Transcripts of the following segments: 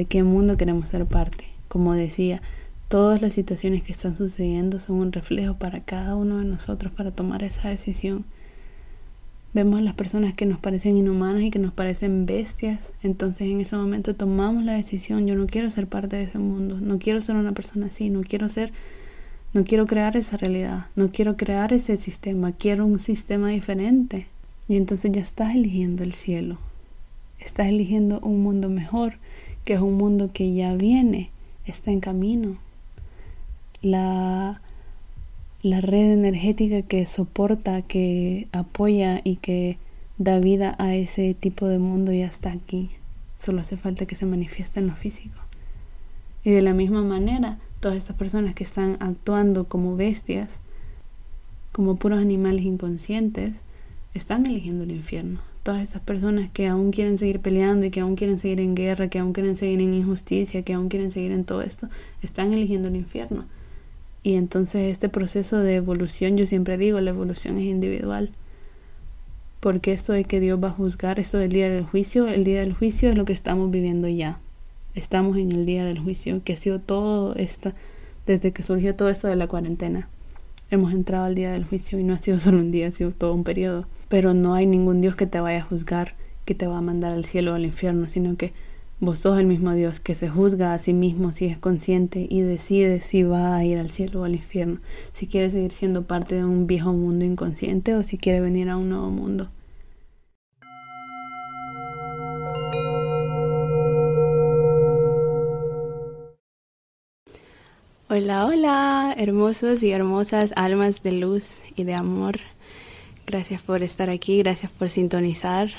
de qué mundo queremos ser parte. Como decía, todas las situaciones que están sucediendo son un reflejo para cada uno de nosotros para tomar esa decisión. Vemos a las personas que nos parecen inhumanas y que nos parecen bestias, entonces en ese momento tomamos la decisión, yo no quiero ser parte de ese mundo, no quiero ser una persona así, no quiero ser no quiero crear esa realidad, no quiero crear ese sistema, quiero un sistema diferente. Y entonces ya estás eligiendo el cielo, estás eligiendo un mundo mejor, que es un mundo que ya viene, está en camino. La, la red energética que soporta, que apoya y que da vida a ese tipo de mundo ya está aquí. Solo hace falta que se manifieste en lo físico. Y de la misma manera, todas estas personas que están actuando como bestias, como puros animales inconscientes, están eligiendo el infierno. Todas estas personas que aún quieren seguir peleando y que aún quieren seguir en guerra, que aún quieren seguir en injusticia, que aún quieren seguir en todo esto, están eligiendo el infierno. Y entonces este proceso de evolución, yo siempre digo, la evolución es individual. Porque esto de que Dios va a juzgar, esto del día del juicio, el día del juicio es lo que estamos viviendo ya estamos en el día del juicio, que ha sido todo esta, desde que surgió todo esto de la cuarentena. Hemos entrado al día del juicio y no ha sido solo un día, ha sido todo un periodo. Pero no hay ningún Dios que te vaya a juzgar, que te va a mandar al cielo o al infierno, sino que vos sos el mismo Dios que se juzga a sí mismo si es consciente y decide si va a ir al cielo o al infierno, si quiere seguir siendo parte de un viejo mundo inconsciente o si quiere venir a un nuevo mundo. Hola, hola, hermosos y hermosas almas de luz y de amor. Gracias por estar aquí, gracias por sintonizar,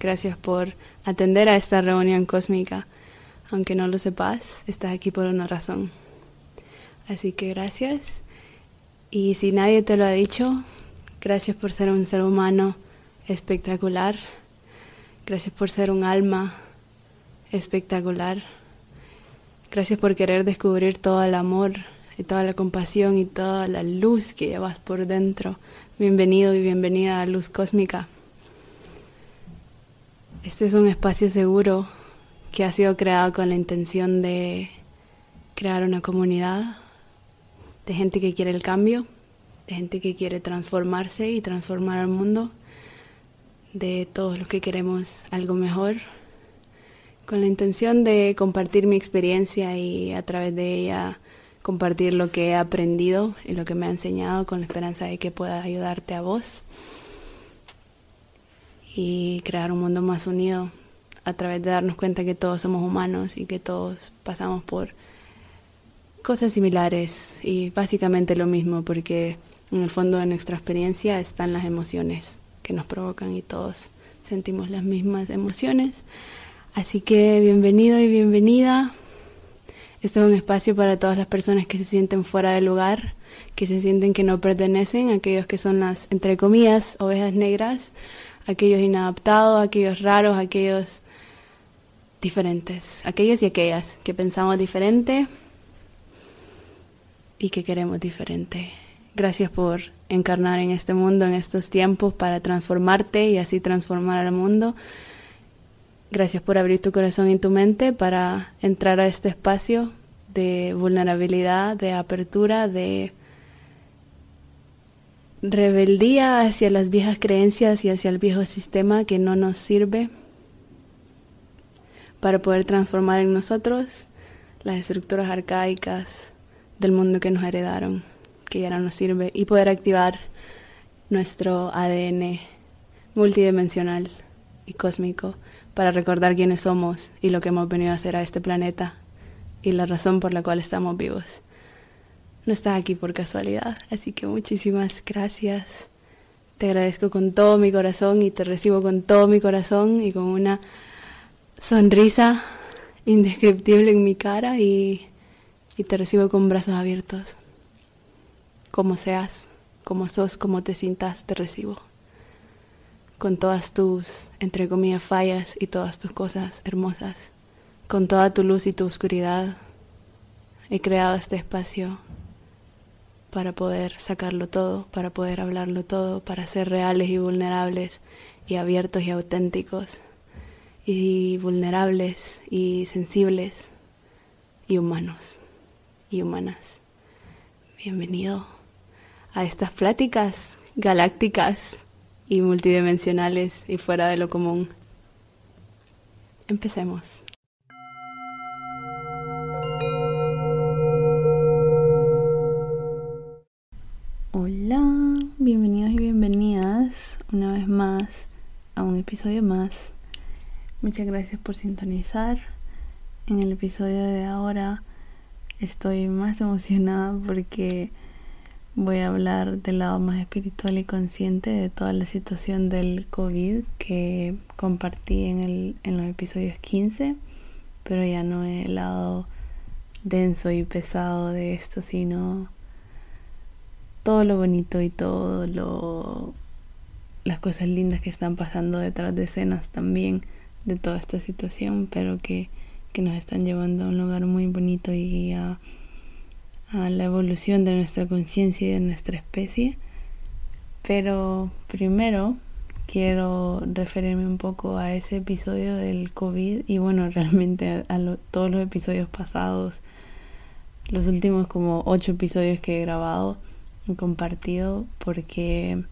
gracias por atender a esta reunión cósmica. Aunque no lo sepas, estás aquí por una razón. Así que gracias. Y si nadie te lo ha dicho, gracias por ser un ser humano espectacular. Gracias por ser un alma espectacular Gracias por querer descubrir todo el amor y toda la compasión y toda la luz que llevas por dentro. Bienvenido y bienvenida a Luz Cósmica. Este es un espacio seguro que ha sido creado con la intención de crear una comunidad de gente que quiere el cambio, de gente que quiere transformarse y transformar al mundo, de todos los que queremos algo mejor con la intención de compartir mi experiencia y a través de ella compartir lo que he aprendido y lo que me ha enseñado con la esperanza de que pueda ayudarte a vos y crear un mundo más unido a través de darnos cuenta que todos somos humanos y que todos pasamos por cosas similares y básicamente lo mismo porque en el fondo de nuestra experiencia están las emociones que nos provocan y todos sentimos las mismas emociones. Así que bienvenido y bienvenida. Este es un espacio para todas las personas que se sienten fuera del lugar, que se sienten que no pertenecen, aquellos que son las, entre comillas, ovejas negras, aquellos inadaptados, aquellos raros, aquellos diferentes, aquellos y aquellas que pensamos diferente y que queremos diferente. Gracias por encarnar en este mundo, en estos tiempos, para transformarte y así transformar al mundo. Gracias por abrir tu corazón y tu mente para entrar a este espacio de vulnerabilidad, de apertura, de rebeldía hacia las viejas creencias y hacia el viejo sistema que no nos sirve para poder transformar en nosotros las estructuras arcaicas del mundo que nos heredaron, que ya no nos sirve, y poder activar nuestro ADN multidimensional y cósmico para recordar quiénes somos y lo que hemos venido a hacer a este planeta y la razón por la cual estamos vivos. No estás aquí por casualidad, así que muchísimas gracias. Te agradezco con todo mi corazón y te recibo con todo mi corazón y con una sonrisa indescriptible en mi cara y, y te recibo con brazos abiertos. Como seas, como sos, como te sientas, te recibo con todas tus, entre comillas, fallas y todas tus cosas hermosas, con toda tu luz y tu oscuridad. He creado este espacio para poder sacarlo todo, para poder hablarlo todo, para ser reales y vulnerables y abiertos y auténticos y vulnerables y sensibles y humanos y humanas. Bienvenido a estas pláticas galácticas y multidimensionales y fuera de lo común. Empecemos. Hola, bienvenidos y bienvenidas una vez más a un episodio más. Muchas gracias por sintonizar. En el episodio de ahora estoy más emocionada porque voy a hablar del lado más espiritual y consciente de toda la situación del COVID que compartí en, el, en los episodios 15, pero ya no el lado denso y pesado de esto, sino todo lo bonito y todo lo las cosas lindas que están pasando detrás de escenas también de toda esta situación, pero que, que nos están llevando a un lugar muy bonito y a a la evolución de nuestra conciencia y de nuestra especie. Pero primero quiero referirme un poco a ese episodio del COVID y bueno, realmente a, todos los episodios pasados, los últimos como ocho episodios que he grabado y compartido porque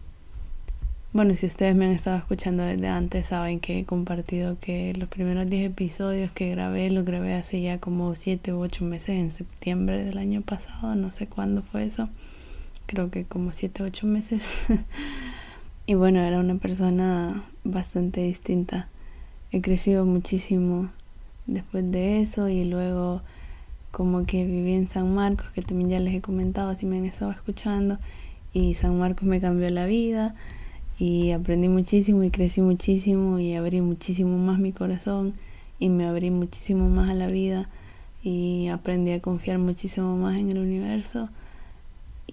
bueno, si ustedes me han estado escuchando desde antes, saben que he compartido que los primeros 10 episodios que grabé, los grabé hace ya como 7 u 8 meses, en septiembre del año pasado, no sé cuándo fue eso, creo que como 7 u 8 meses. y bueno, era una persona bastante distinta. He crecido muchísimo después de eso y luego como que viví en San Marcos, que también ya les he comentado si me han estado escuchando, y San Marcos me cambió la vida y aprendí muchísimo y crecí muchísimo y abrí muchísimo más mi corazón y me abrí muchísimo más a la vida y aprendí a confiar muchísimo más en el universo.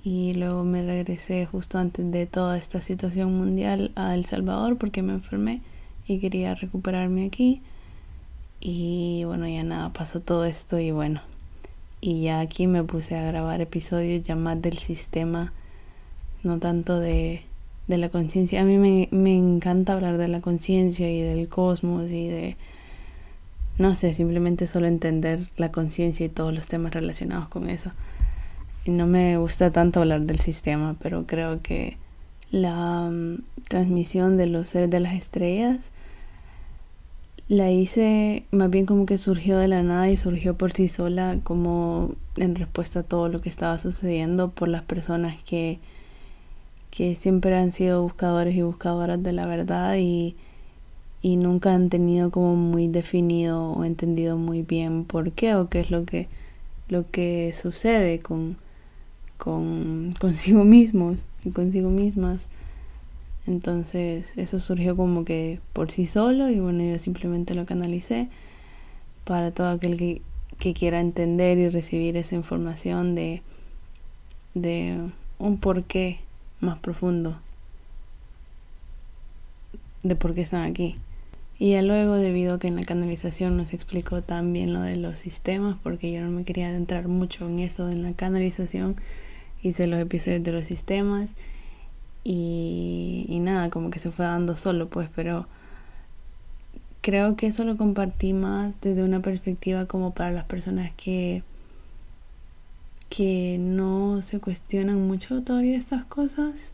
Y luego me regresé justo antes de toda esta situación mundial a El Salvador porque me enfermé y quería recuperarme aquí. Y bueno ya nada pasó todo esto y bueno. Y ya aquí me puse a grabar episodios ya más del sistema no tanto de de la conciencia. A mí me, me encanta hablar de la conciencia y del cosmos y de, no sé, simplemente solo entender la conciencia y todos los temas relacionados con eso. Y no me gusta tanto hablar del sistema, pero creo que la mm, transmisión de los seres de las estrellas la hice más bien como que surgió de la nada y surgió por sí sola como en respuesta a todo lo que estaba sucediendo por las personas que que siempre han sido buscadores y buscadoras de la verdad y, y nunca han tenido como muy definido o entendido muy bien por qué o qué es lo que, lo que sucede con, con consigo mismos y consigo mismas. Entonces eso surgió como que por sí solo y bueno, yo simplemente lo canalicé para todo aquel que, que quiera entender y recibir esa información de, de un porqué más profundo de por qué están aquí. Y ya luego, debido a que en la canalización nos explicó también lo de los sistemas, porque yo no me quería adentrar mucho en eso en la canalización, hice los episodios de los sistemas y, y nada, como que se fue dando solo, pues, pero creo que eso lo compartí más desde una perspectiva como para las personas que que no se cuestionan mucho todavía estas cosas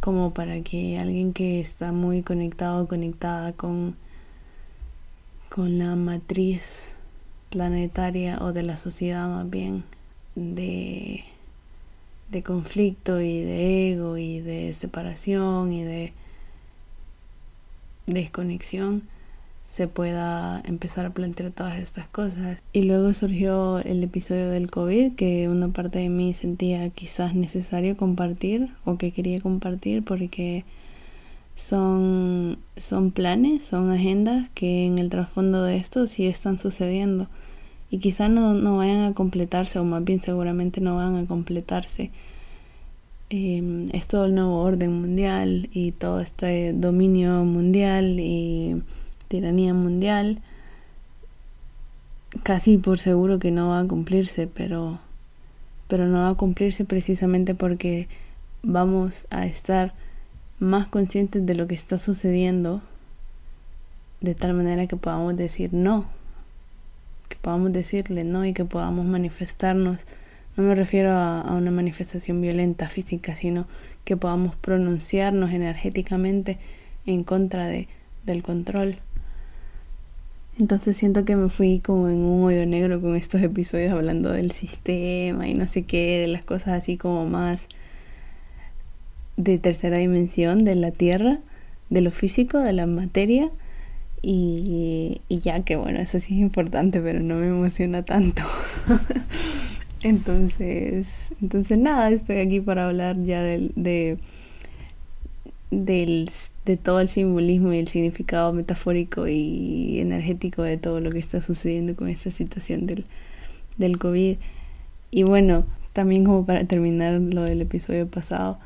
como para que alguien que está muy conectado conectada con con la matriz planetaria o de la sociedad más bien de de conflicto y de ego y de separación y de desconexión se pueda empezar a plantear todas estas cosas. Y luego surgió el episodio del COVID que una parte de mí sentía quizás necesario compartir o que quería compartir porque son, son planes, son agendas que en el trasfondo de esto sí están sucediendo y quizás no, no vayan a completarse o más bien seguramente no van a completarse. Eh, es todo el nuevo orden mundial y todo este dominio mundial y tiranía mundial, casi por seguro que no va a cumplirse, pero, pero no va a cumplirse precisamente porque vamos a estar más conscientes de lo que está sucediendo de tal manera que podamos decir no, que podamos decirle no y que podamos manifestarnos. No me refiero a, una manifestación violenta física, sino que podamos pronunciarnos energéticamente en contra de, del control. Entonces siento que me fui como en un hoyo negro con estos episodios hablando del sistema y no sé qué, de las cosas así como más de tercera dimensión, de la tierra, de lo físico, de la materia. Y, ya que bueno, eso sí es importante, pero no me emociona tanto. entonces, entonces nada, estoy aquí para hablar ya del, de del, de todo el simbolismo y el significado metafórico y energético de todo lo que está sucediendo con esta situación del, del COVID. Y bueno, también como para terminar lo del episodio pasado,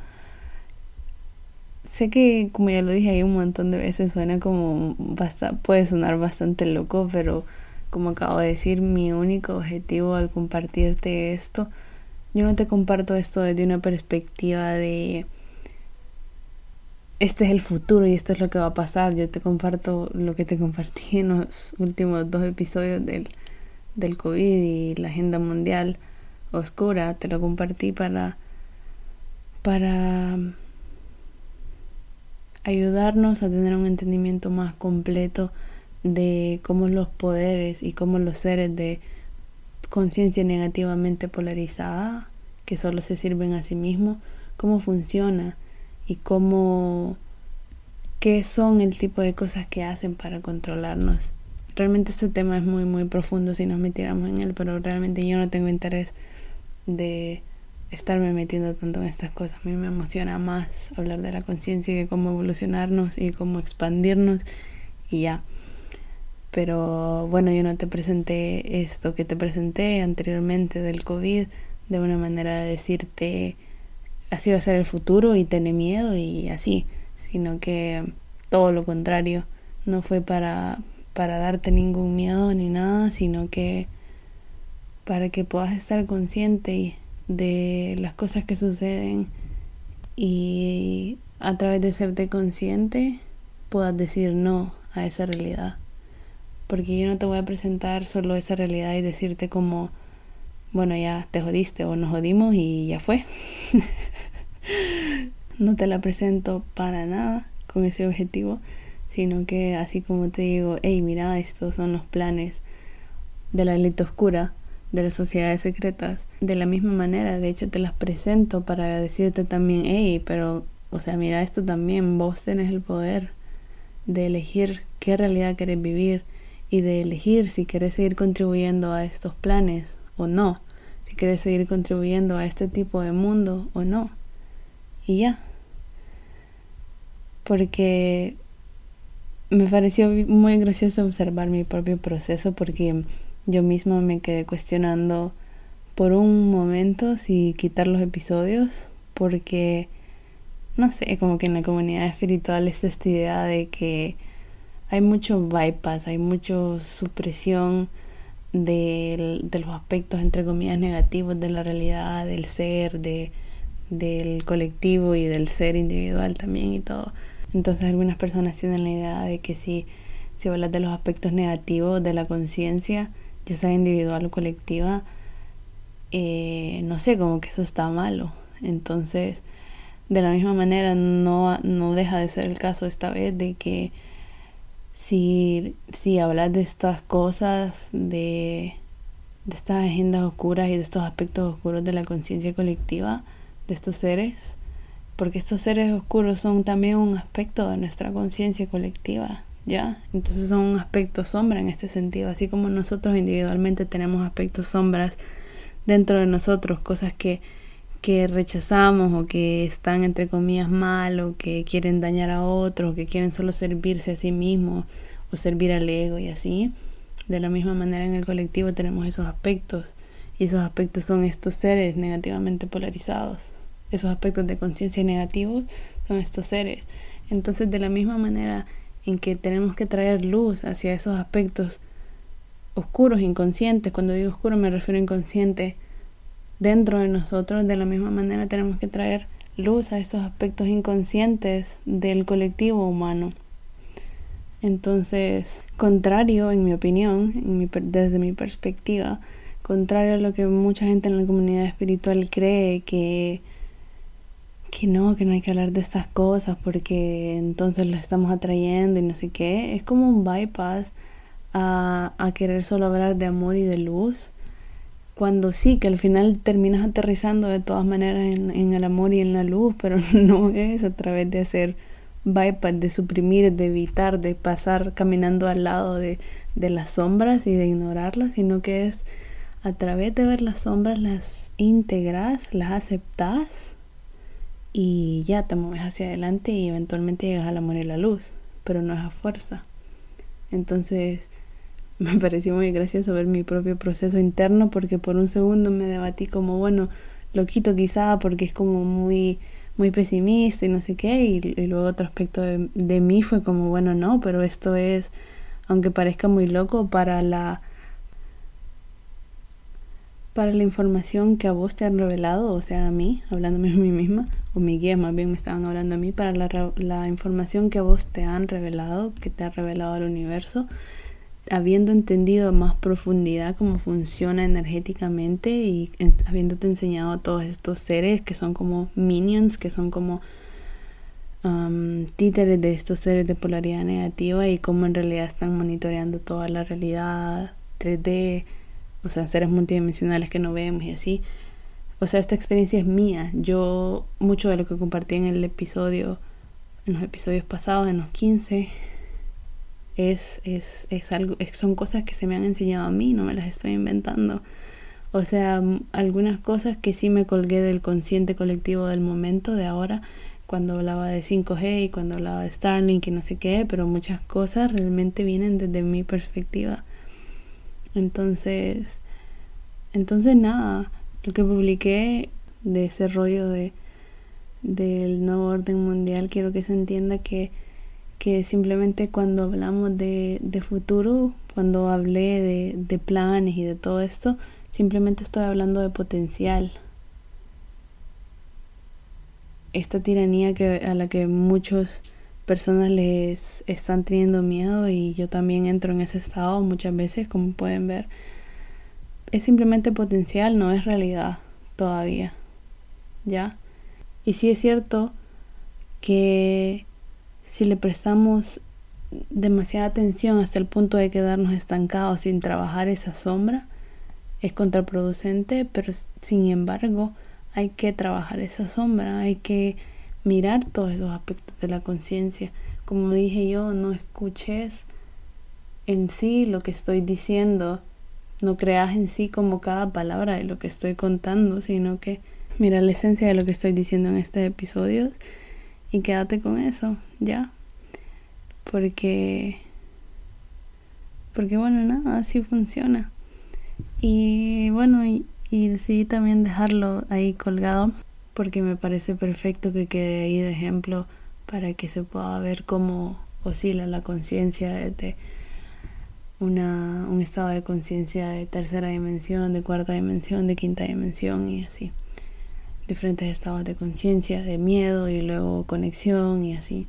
sé que como ya lo dije ahí un montón de veces suena como basta, puede sonar bastante loco, pero como acabo de decir, mi único objetivo al compartirte esto, yo no te comparto esto desde una perspectiva de este es el futuro y esto es lo que va a pasar. Yo te comparto lo que te compartí en los últimos dos episodios del, del COVID y la agenda mundial oscura. Te lo compartí para, para ayudarnos a tener un entendimiento más completo de cómo los poderes y cómo los seres de conciencia negativamente polarizada, que solo se sirven a sí mismos, cómo funciona y cómo qué son el tipo de cosas que hacen para controlarnos. Realmente este tema es muy muy profundo si nos metiéramos en él, pero realmente yo no tengo interés de estarme metiendo tanto en estas cosas. A mí me emociona más hablar de la conciencia y cómo evolucionarnos y cómo expandirnos y ya. Pero bueno, yo no te presenté esto que te presenté anteriormente del COVID de una manera de decirte así va a ser el futuro y tener miedo y así, sino que todo lo contrario, no fue para, para darte ningún miedo ni nada, sino que para que puedas estar consciente de las cosas que suceden y a través de serte consciente puedas decir no a esa realidad. Porque yo no te voy a presentar solo esa realidad y decirte como, bueno, ya te jodiste o nos jodimos y ya fue. no te la presento para nada con ese objetivo, sino que así como te digo, hey, mira, estos son los planes de la élite oscura, de las sociedades secretas, de la misma manera, de hecho te las presento para decirte también, hey, pero, o sea, mira esto también, vos tenés el poder de elegir qué realidad querés vivir y de elegir si querés seguir contribuyendo a estos planes o no, si querés seguir contribuyendo a este tipo de mundo o no y ya. Porque me pareció muy gracioso observar mi propio proceso porque yo misma me quedé cuestionando por un momento si quitar los episodios porque no sé, como que en la comunidad espiritual es esta idea de que hay mucho bypass, hay mucha supresión de, de los aspectos entre comillas negativos de la realidad, del ser, de del colectivo y del ser individual también y todo. Entonces algunas personas tienen la idea de que si, si hablas de los aspectos negativos de la conciencia, ya sea individual o colectiva, eh, no sé, como que eso está malo. Entonces, de la misma manera, no, no deja de ser el caso esta vez de que si, si hablas de estas cosas, de, de estas agendas oscuras y de estos aspectos oscuros de la conciencia colectiva, de estos seres, porque estos seres oscuros son también un aspecto de nuestra conciencia colectiva, ¿ya? Entonces son un aspecto sombra en este sentido, así como nosotros individualmente tenemos aspectos sombras dentro de nosotros, cosas que, que rechazamos o que están entre comillas mal o que quieren dañar a otros o que quieren solo servirse a sí mismos o servir al ego y así. De la misma manera en el colectivo tenemos esos aspectos y esos aspectos son estos seres negativamente polarizados esos aspectos de conciencia negativos son estos seres. Entonces, de la misma manera en que tenemos que traer luz hacia esos aspectos oscuros, inconscientes, cuando digo oscuro me refiero a inconsciente, dentro de nosotros, de la misma manera tenemos que traer luz a esos aspectos inconscientes del colectivo humano. Entonces, contrario, en mi opinión, desde mi perspectiva, contrario a lo que mucha gente en la comunidad espiritual cree que que no, que no hay que hablar de estas cosas porque entonces las estamos atrayendo y no sé qué. Es como un bypass a, a querer solo hablar de amor y de luz. Cuando sí, que al final terminas aterrizando de todas maneras en, en el amor y en la luz, pero no es a través de hacer bypass, de suprimir, de evitar, de pasar caminando al lado de, de las sombras y de ignorarlas, sino que es a través de ver las sombras las integras, las aceptas y ya te mueves hacia adelante y eventualmente llegas al amor y la luz, pero no es a fuerza. Entonces me pareció muy gracioso ver mi propio proceso interno porque por un segundo me debatí como, bueno, lo quito quizá porque es como muy muy pesimista y no sé qué y, luego otro aspecto de, de mí fue como bueno no pero esto es aunque parezca muy loco para la para la información que a vos te han revelado, o sea, a mí, hablándome a mí misma, o mi guía más bien me estaban hablando a mí, para la, la información que a vos te han revelado, que te ha revelado el universo, habiendo entendido a más profundidad cómo funciona energéticamente y habiéndote enseñado a todos estos seres que son como minions, que son como um, títeres de estos seres de polaridad negativa y cómo en realidad están monitoreando toda la realidad 3D o sea, seres multidimensionales que no vemos y así. O sea, esta experiencia es mía. Yo, mucho de lo que compartí en el episodio, en los episodios pasados, en los 15, es, es, es algo, son cosas que se me han enseñado a mí, no me las estoy inventando. O sea, algunas cosas que sí me colgué del consciente colectivo del momento, de ahora, cuando hablaba de 5G y cuando hablaba de Starlink y no sé qué, pero muchas cosas realmente vienen desde mi perspectiva. Entonces, entonces nada, lo que publiqué de ese rollo de del nuevo orden mundial, quiero que se entienda que, que simplemente cuando hablamos de, de futuro, cuando hablé de, de planes y de todo esto, simplemente estoy hablando de potencial. Esta tiranía que, a la que muchas personas les están teniendo miedo y yo también entro en ese estado muchas veces, como pueden ver es simplemente potencial, no es realidad todavía. ¿Ya? Y sí es cierto que si le prestamos demasiada atención hasta el punto de quedarnos estancados sin trabajar esa sombra, es contraproducente, pero sin embargo hay que trabajar esa sombra, hay que mirar todos esos aspectos de la conciencia. Como dije yo, no escuches en sí lo que estoy diciendo no creas en sí como cada palabra de lo que estoy contando, sino que mira la esencia de lo que estoy diciendo en este episodio y quédate con eso, ya. Porque porque bueno, nada, así funciona. Y bueno, y, y decidí también dejarlo ahí colgado porque me parece perfecto que quede ahí de ejemplo para que se pueda ver cómo oscila la conciencia de una, un estado de conciencia de tercera dimensión, de cuarta dimensión, de quinta dimensión y así. Diferentes estados de conciencia, de miedo y luego conexión y así.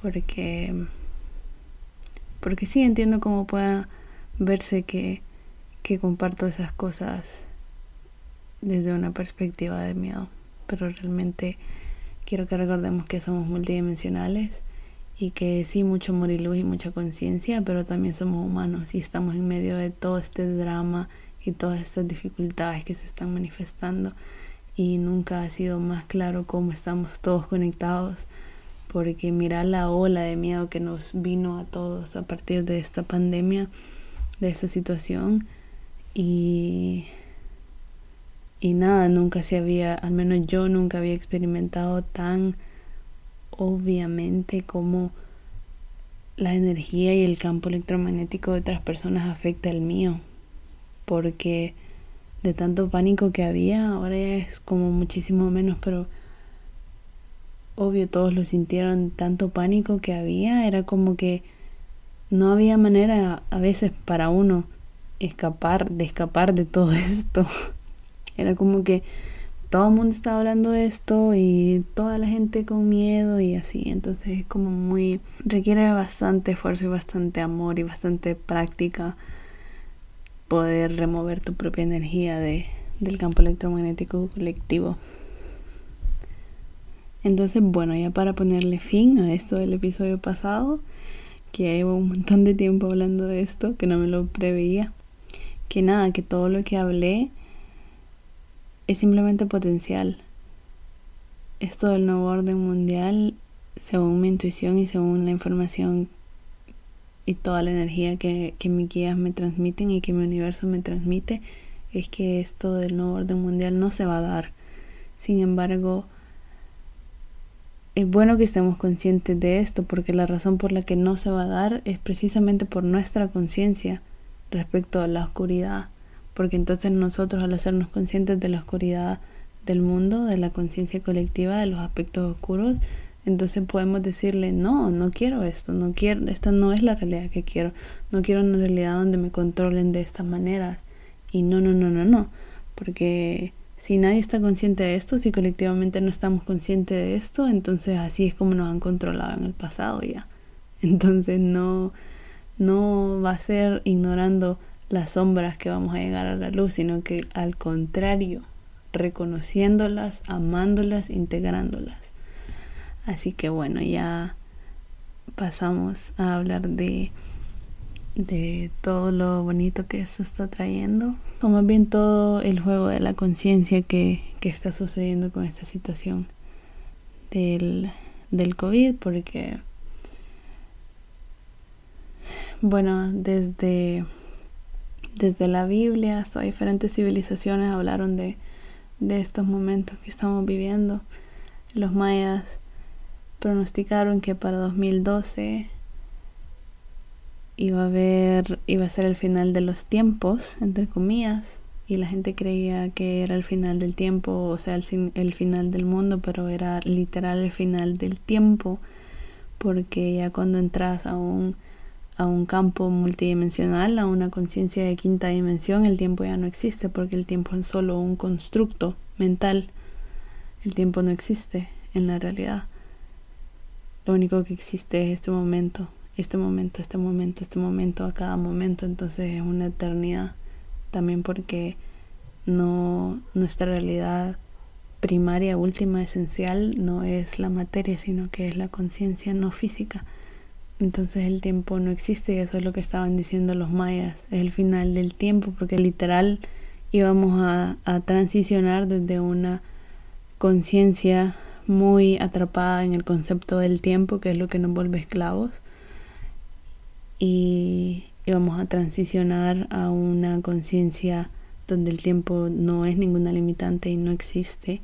Porque, porque sí entiendo cómo pueda verse que, que comparto esas cosas desde una perspectiva de miedo. Pero realmente quiero que recordemos que somos multidimensionales y que sí, mucho amor y luz y mucha conciencia, pero también somos humanos y estamos en medio de todo este drama y todas estas dificultades que se están manifestando. Y nunca ha sido más claro cómo estamos todos conectados porque mira la ola de miedo que nos vino a todos a partir de esta pandemia, de esta situación y y nada, nunca se había, al menos yo nunca había experimentado tan obviamente cómo la energía y el campo electromagnético de otras personas afecta el mío, porque de tanto pánico que había, ahora ya es como muchísimo menos, pero obvio todos lo sintieron, tanto pánico que había, era como que no había manera a veces para uno escapar, de escapar de todo esto. Era como que todo el mundo estaba hablando de esto y toda la gente con miedo y así. Entonces es como muy, requiere bastante esfuerzo y bastante amor y bastante práctica poder remover tu propia energía de, del campo electromagnético colectivo. Entonces, bueno, ya para ponerle fin a esto del episodio pasado, que llevo un montón de tiempo hablando de esto, que no me lo preveía, que nada, que todo lo que hablé es simplemente potencial. Esto del nuevo orden mundial, según mi intuición y según la información y toda la energía que, que mis guías me transmiten y que mi universo me transmite, es que esto del nuevo orden mundial no se va a dar. Sin embargo, es bueno que estemos conscientes de esto porque la razón por la que no se va a dar es precisamente por nuestra conciencia respecto a la oscuridad porque entonces nosotros al hacernos conscientes de la oscuridad del mundo, de la conciencia colectiva, de los aspectos oscuros, entonces podemos decirle, no, no quiero esto, no quiero, esta no es la realidad que quiero, no quiero una realidad donde me controlen de estas maneras. Y no, no, no, no, no, porque si nadie está consciente de esto, si colectivamente no estamos conscientes de esto, entonces así es como nos han controlado en el pasado ya. Entonces no, no va a ser ignorando las sombras que vamos a llegar a la luz, sino que al contrario, reconociéndolas, amándolas, integrándolas. Así que bueno, ya pasamos a hablar de, de todo lo bonito que eso está trayendo, o más bien todo el juego de la conciencia que, que, está sucediendo con esta situación del, del COVID, porque, bueno, desde desde la Biblia hasta diferentes civilizaciones hablaron de, de estos momentos que estamos viviendo. Los mayas pronosticaron que para 2012 iba a haber iba a ser el final de los tiempos entre comillas y la gente creía que era el final del tiempo o sea el, el final del mundo pero era literal el final del tiempo porque ya cuando entras a un a un campo multidimensional, a una conciencia de quinta dimensión, el tiempo ya no existe porque el tiempo es solo un constructo mental. El tiempo no existe en la realidad. Lo único que existe es este momento, este momento, este momento, este momento, a cada momento. Entonces es una eternidad. También porque no nuestra realidad primaria, última, esencial no es la materia, sino que es la conciencia no física. Entonces el tiempo no existe y eso es lo que estaban diciendo los mayas. Es el final del tiempo porque literal íbamos a, transicionar desde una conciencia muy atrapada en el concepto del tiempo, que es lo que nos vuelve esclavos, y íbamos a transicionar a una conciencia donde el tiempo no es ninguna limitante y no existe,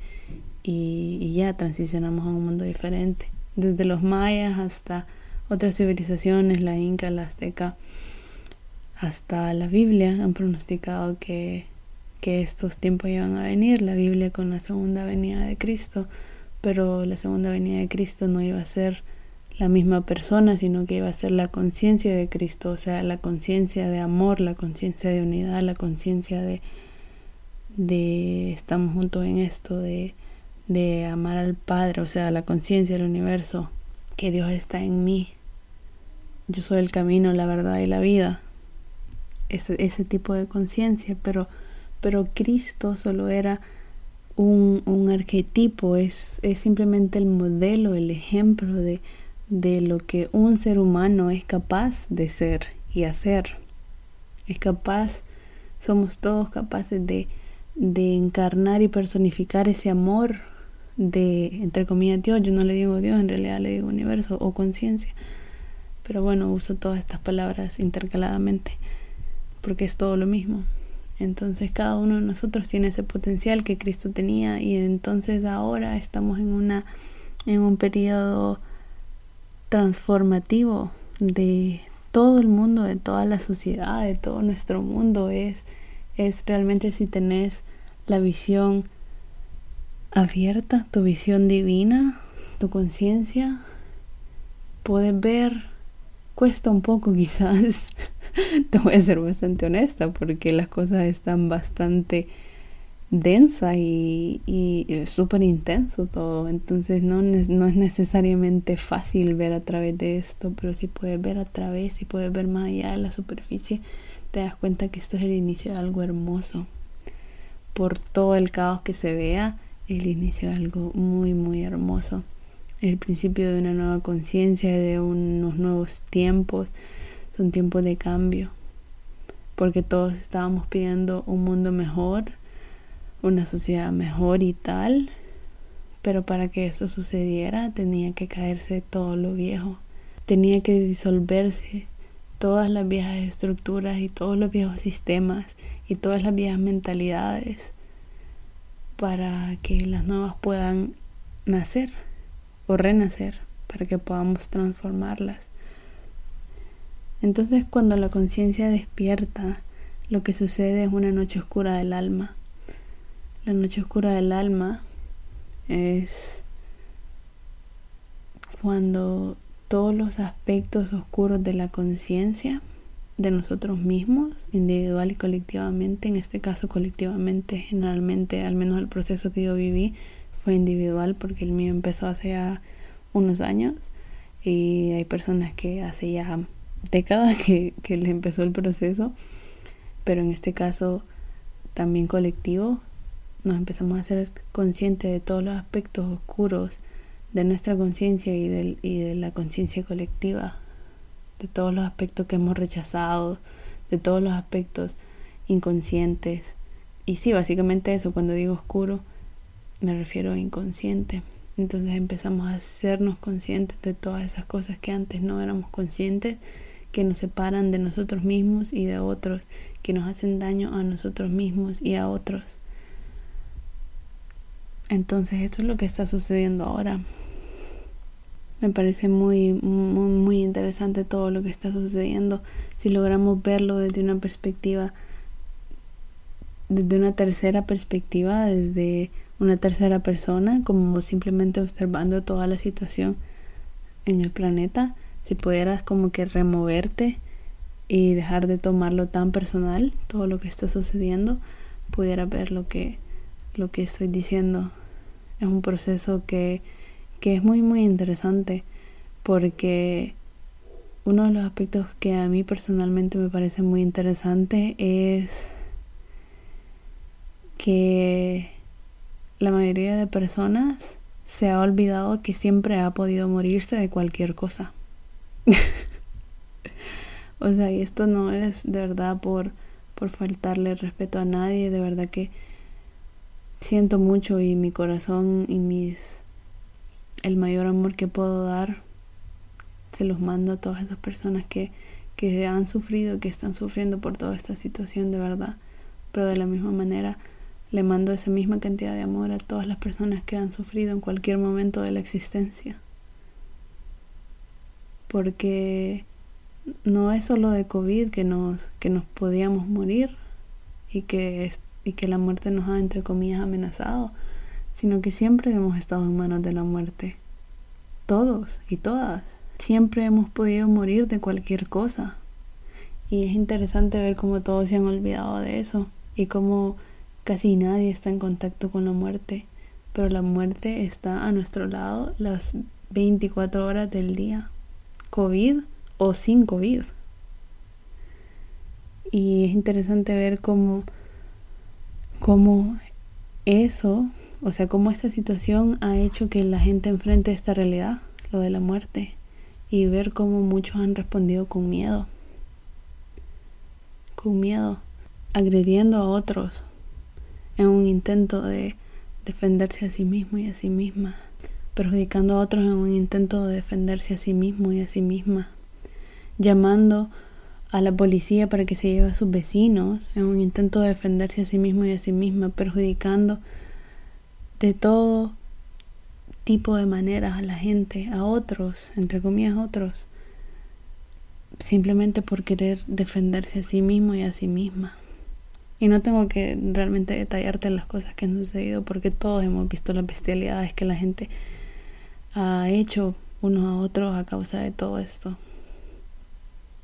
y, y ya transicionamos a un mundo diferente. Desde los mayas hasta otras civilizaciones, la inca, la azteca, hasta la Biblia han pronosticado que, que estos tiempos iban a venir, la Biblia con la segunda venida de Cristo, pero la segunda venida de Cristo no iba a ser la misma persona, sino que iba a ser la conciencia de Cristo, o sea, la conciencia de amor, la conciencia de unidad, la conciencia de, de estamos juntos en esto, de, de amar al Padre, o sea, la conciencia del universo, que Dios está en mí, yo soy el camino, la verdad y la vida. Ese, ese tipo de conciencia, pero, pero Cristo solo era un, un arquetipo, es, es, simplemente el modelo, el ejemplo de, de lo que un ser humano es capaz de ser y hacer. Es capaz, somos todos capaces de, de encarnar y personificar ese amor de, entre comillas, Dios. Yo no le digo Dios, en realidad le digo universo o conciencia pero bueno, uso todas estas palabras intercaladamente porque es todo lo mismo. Entonces cada uno de nosotros tiene ese potencial que Cristo tenía y entonces ahora estamos en una en un periodo transformativo de todo el mundo, de toda la sociedad, de todo nuestro mundo es es realmente si tenés la visión abierta, tu visión divina, tu conciencia, puedes ver cuesta un poco quizás. Te voy a ser bastante honesta porque las cosas están bastante densa y, y súper intenso todo. Entonces no, no es necesariamente fácil ver a través de esto, pero si puedes ver a través, si puedes ver más allá de la superficie, te das cuenta que esto es el inicio de algo hermoso. Por todo el caos que se vea, el inicio de algo muy, muy hermoso. El principio de una nueva conciencia, de unos nuevos tiempos. Son tiempos de cambio. Porque todos estábamos pidiendo un mundo mejor, una sociedad mejor y tal. Pero para que eso sucediera tenía que caerse todo lo viejo. Tenía que disolverse todas las viejas estructuras y todos los viejos sistemas y todas las viejas mentalidades para que las nuevas puedan nacer o renacer, para que podamos transformarlas. Entonces cuando la conciencia despierta, lo que sucede es una noche oscura del alma. La noche oscura del alma es cuando todos los aspectos oscuros de la conciencia de nosotros mismos, individual y colectivamente, en este caso colectivamente, generalmente, al menos el proceso que yo viví fue individual porque el mío empezó hace ya unos años. Y hay personas que hace ya décadas que, que les empezó el proceso, pero en este caso también colectivo, nos empezamos a ser conscientes de todos los aspectos oscuros de nuestra conciencia y, y de la conciencia colectiva. De todos los aspectos que hemos rechazado, de todos los aspectos inconscientes. Y sí, básicamente eso, cuando digo oscuro, me refiero a inconsciente. Entonces empezamos a hacernos conscientes de todas esas cosas que antes no éramos conscientes, que nos separan de nosotros mismos y de otros, que nos hacen daño a nosotros mismos y a otros. Entonces esto es lo que está sucediendo ahora. Me parece muy, muy, muy interesante todo lo que está sucediendo. Si logramos verlo desde una perspectiva, desde una tercera perspectiva, desde una tercera persona, como simplemente observando toda la situación en el planeta, si pudieras como que removerte y dejar de tomarlo tan personal, todo lo que está sucediendo, pudieras ver lo que, lo que estoy diciendo. Es un proceso que que es muy muy interesante porque uno de los aspectos que a mí personalmente me parece muy interesante es que la mayoría de personas se ha olvidado que siempre ha podido morirse de cualquier cosa. o sea, y esto no es de verdad por, por faltarle respeto a nadie, de verdad que siento mucho y mi corazón y mis el mayor amor que puedo dar se los mando a todas esas personas que, que han sufrido, que están sufriendo por toda esta situación de verdad. Pero de la misma manera le mando esa misma cantidad de amor a todas las personas que han sufrido en cualquier momento de la existencia. Porque no es solo de COVID que nos, que nos podíamos morir y que, y que la muerte nos ha, entre comillas, amenazado sino que siempre hemos estado en manos de la muerte. Todos y todas. Siempre hemos podido morir de cualquier cosa. Y es interesante ver cómo todos se han olvidado de eso y cómo casi nadie está en contacto con la muerte. Pero la muerte está a nuestro lado las 24 horas del día. COVID o sin COVID. Y es interesante ver cómo, cómo eso o sea, cómo esta situación ha hecho que la gente enfrente esta realidad, lo de la muerte, y ver cómo muchos han respondido con miedo, con miedo, agrediendo a otros en un intento de defenderse a sí mismo y a sí misma, perjudicando a otros en un intento de defenderse a sí mismo y a sí misma, llamando a la policía para que se lleve a sus vecinos en un intento de defenderse a sí mismo y a sí misma, perjudicando de todo tipo de maneras a la gente, a otros, entre comillas otros, simplemente por querer defenderse a sí mismo y a sí misma. Y no tengo que realmente detallarte las cosas que han sucedido porque todos hemos visto las bestialidades que la gente ha hecho unos a otros a causa de todo esto.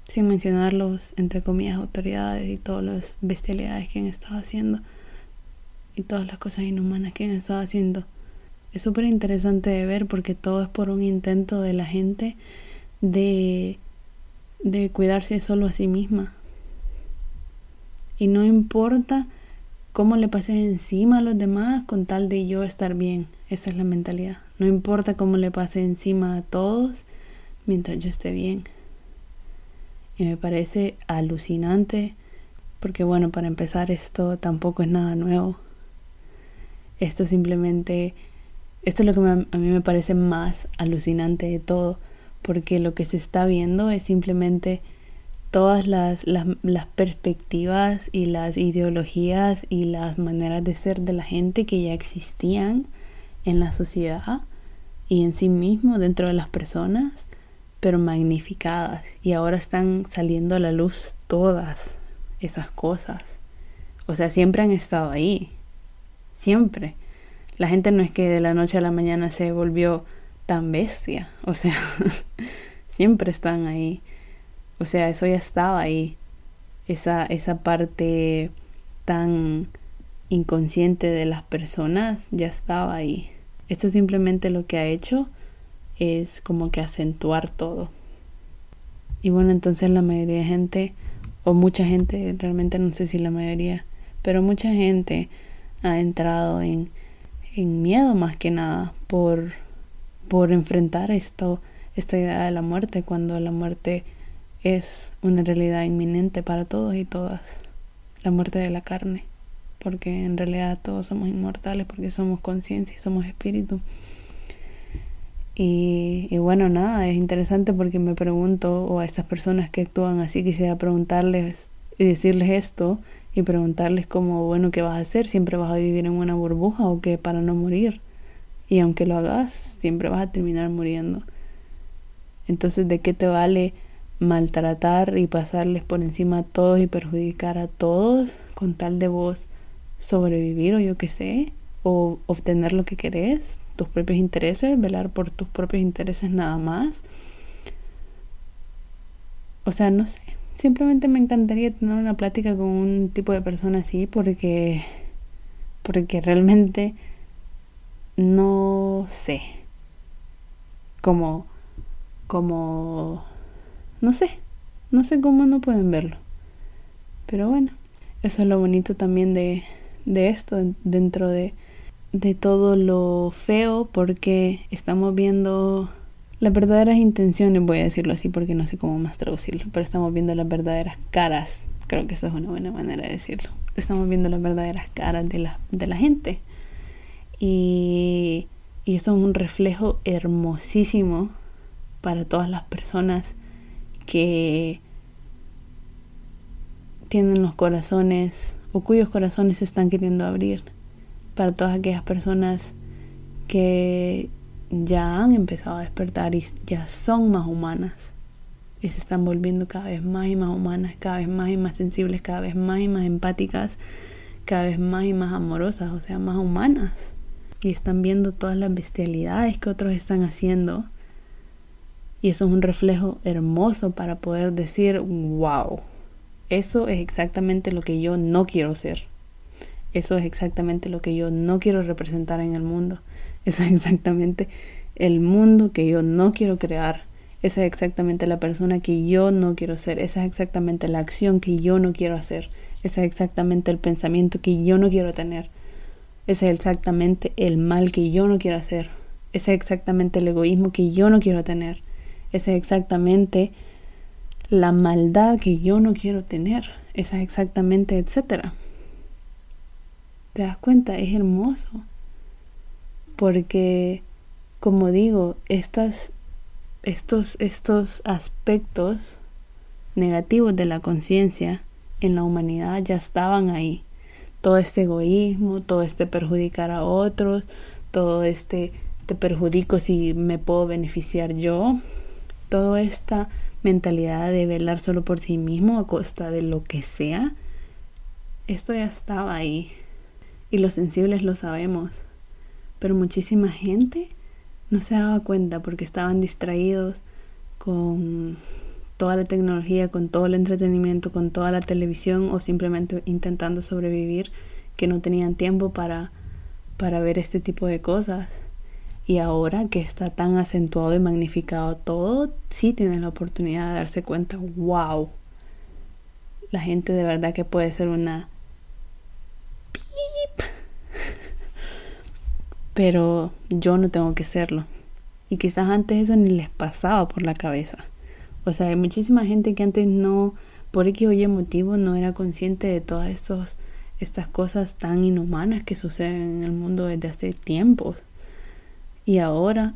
Sin mencionar los, entre comillas, autoridades y todas las bestialidades que han estado haciendo y todas las cosas inhumanas que han estado haciendo. Es súper interesante de ver porque todo es por un intento de la gente de, de cuidarse solo a sí misma. Y no importa cómo le pases encima a los demás con tal de yo estar bien. Esa es la mentalidad. No importa cómo le pase encima a todos mientras yo esté bien. Y me parece alucinante porque bueno, para empezar esto tampoco es nada nuevo. Esto simplemente, esto es lo que a mí me parece más alucinante de todo, porque lo que se está viendo es simplemente todas las, las, perspectivas y las ideologías y las maneras de ser de la gente que ya existían en la sociedad y en sí mismo dentro de las personas, pero magnificadas. Y ahora están saliendo a la luz todas esas cosas. O sea, siempre han estado ahí. Siempre. La gente no es que de la noche a la mañana se volvió tan bestia. O sea, siempre están ahí o sea, eso ya estaba ahí. Esa, esa parte tan inconsciente de las personas ya estaba ahí. Esto simplemente lo que ha hecho es como que acentuar todo. Y bueno, entonces la mayoría de gente, o mucha gente, realmente no sé si la mayoría, pero mucha gente ha entrado en, en miedo más que nada por, por enfrentar esto, esta idea de la muerte, cuando la muerte es una realidad inminente para todos y todas, la muerte de la carne, porque en realidad todos somos inmortales, porque somos conciencia y somos espíritu. Y, y, bueno, nada, es interesante porque me pregunto, o a estas personas que actúan así, quisiera preguntarles y decirles esto y preguntarles como, bueno, ¿qué vas a hacer? ¿Siempre vas a vivir en una burbuja o qué para no morir? Y aunque lo hagas, siempre vas a terminar muriendo. Entonces, ¿de qué te vale maltratar y pasarles por encima a todos y perjudicar a todos con tal de vos sobrevivir o yo qué sé, o obtener lo que querés, tus propios intereses, velar por tus propios intereses nada más. O sea, no sé, simplemente me encantaría tener una plática con un tipo de persona así porque porque realmente no sé como como no sé, no sé cómo no pueden verlo. Pero bueno, eso es lo bonito también de, de esto, dentro de, de todo lo feo, porque estamos viendo las verdaderas intenciones, voy a decirlo así porque no sé cómo más traducirlo, pero estamos viendo las verdaderas caras, creo que esa es una buena manera de decirlo. Estamos viendo las verdaderas caras de la, de la gente. Y, y eso es un reflejo hermosísimo para todas las personas que tienen los corazones o cuyos corazones se están queriendo abrir para todas aquellas personas que ya han empezado a despertar y ya son más humanas y se están volviendo cada vez más y más humanas, cada vez más y más sensibles, cada vez más y más empáticas, cada vez más y más amorosas, o sea, más humanas. Y están viendo todas las bestialidades que otros están haciendo y eso es un reflejo hermoso para poder decir, wow, eso es exactamente lo que yo no quiero ser. Eso es exactamente lo que yo no quiero representar en el mundo. Eso es exactamente el mundo que yo no quiero crear. Esa es exactamente la persona que yo no quiero ser. Esa es exactamente la acción que yo no quiero hacer. Ese es exactamente el pensamiento que yo no quiero tener. Ese es exactamente el mal que yo no quiero hacer. Ese es exactamente el egoísmo que yo no quiero tener. Esa es exactamente la maldad que yo no quiero tener. Esa es exactamente, etcétera. ¿Te das cuenta? Es hermoso. Porque, como digo, estas, estos, estos aspectos negativos de la conciencia en la humanidad ya estaban ahí. Todo este egoísmo, todo este perjudicar a otros, todo este te perjudico si me puedo beneficiar yo, toda esta mentalidad de velar solo por sí mismo a costa de lo que sea, esto ya estaba ahí. Y los sensibles lo sabemos. Pero muchísima gente no se daba cuenta porque estaban distraídos con toda la tecnología, con todo el entretenimiento, con toda la televisión o simplemente intentando sobrevivir que no tenían tiempo para, para ver este tipo de cosas. Y ahora que está tan acentuado y magnificado todo, sí tienen la oportunidad de darse cuenta, wow, la gente de verdad que puede ser una Pero yo no tengo que serlo. Y quizás antes eso ni les pasaba por la cabeza. O sea, hay muchísima gente que antes no, por X o Y motivo, no era consciente de todas estos, estas cosas tan inhumanas que suceden en el mundo desde hace tiempos. Y ahora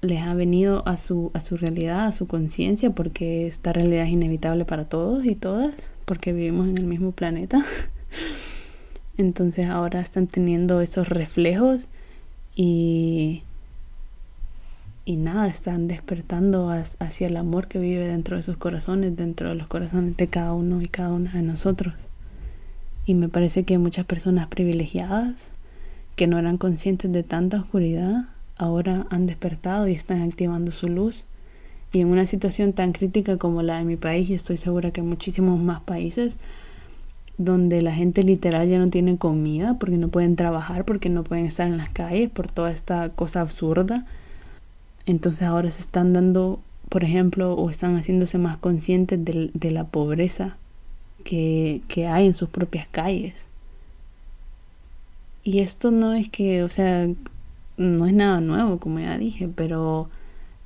les ha venido a su, a su realidad, a su conciencia, porque esta realidad es inevitable para todos y todas, porque vivimos en el mismo planeta. Entonces ahora están teniendo esos reflejos y, y nada, están despertando hacia el amor que vive dentro de sus corazones, dentro de los corazones de cada uno y cada una de nosotros. Y me parece que muchas personas privilegiadas que no eran conscientes de tanta oscuridad, ahora han despertado y están activando su luz. Y en una situación tan crítica como la de mi país, y estoy segura que muchísimos más países, donde la gente literal ya no tiene comida porque no pueden trabajar, porque no pueden estar en las calles por toda esta cosa absurda. Entonces ahora se están dando, por ejemplo, o están haciéndose más conscientes de, la pobreza que, que hay en sus propias calles. Y esto no es que, o sea, no es nada nuevo, como ya dije, pero,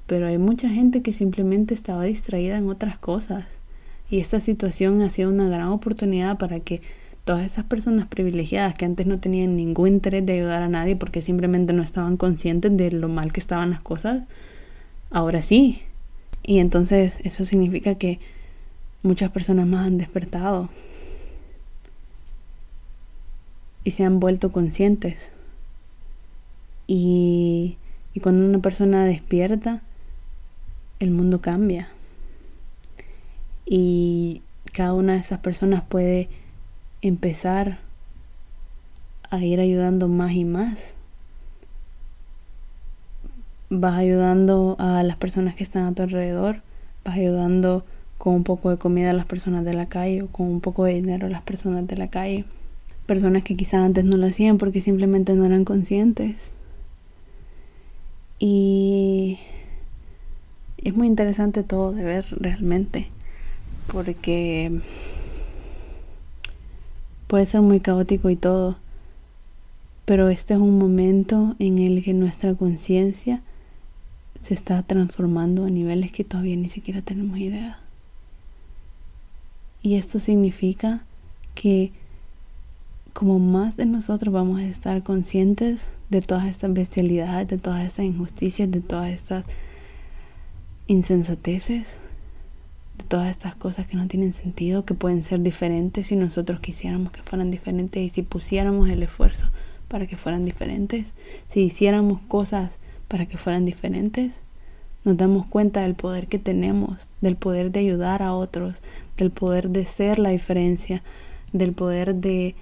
pero hay mucha gente que simplemente estaba distraída en otras cosas y esta situación ha sido una gran oportunidad para que todas esas personas privilegiadas que antes no tenían ningún interés de ayudar a nadie porque simplemente no estaban conscientes de lo mal que estaban las cosas, ahora sí. Y entonces eso significa que muchas personas más han despertado y se han vuelto conscientes. Y, cuando una persona despierta, el mundo cambia y cada una de esas personas puede empezar a ir ayudando más y más. Vas ayudando a las personas que están a tu alrededor, vas ayudando con un poco de comida a las personas de la calle o con un poco de dinero a las personas de la calle. Personas que quizás antes no lo hacían porque simplemente no eran conscientes. Y es muy interesante todo de ver realmente porque puede ser muy caótico y todo, pero este es un momento en el que nuestra conciencia se está transformando a niveles que todavía ni siquiera tenemos idea. Y esto significa que como más de nosotros vamos a estar conscientes de todas estas bestialidades, de todas estas injusticias, de todas estas insensateces, de todas estas cosas que no tienen sentido, que pueden ser diferentes si nosotros quisiéramos que fueran diferentes y si pusiéramos el esfuerzo para que fueran diferentes, si hiciéramos cosas para que fueran diferentes, nos damos cuenta del poder que tenemos, del poder de ayudar a otros, del poder de ser la diferencia, del poder de,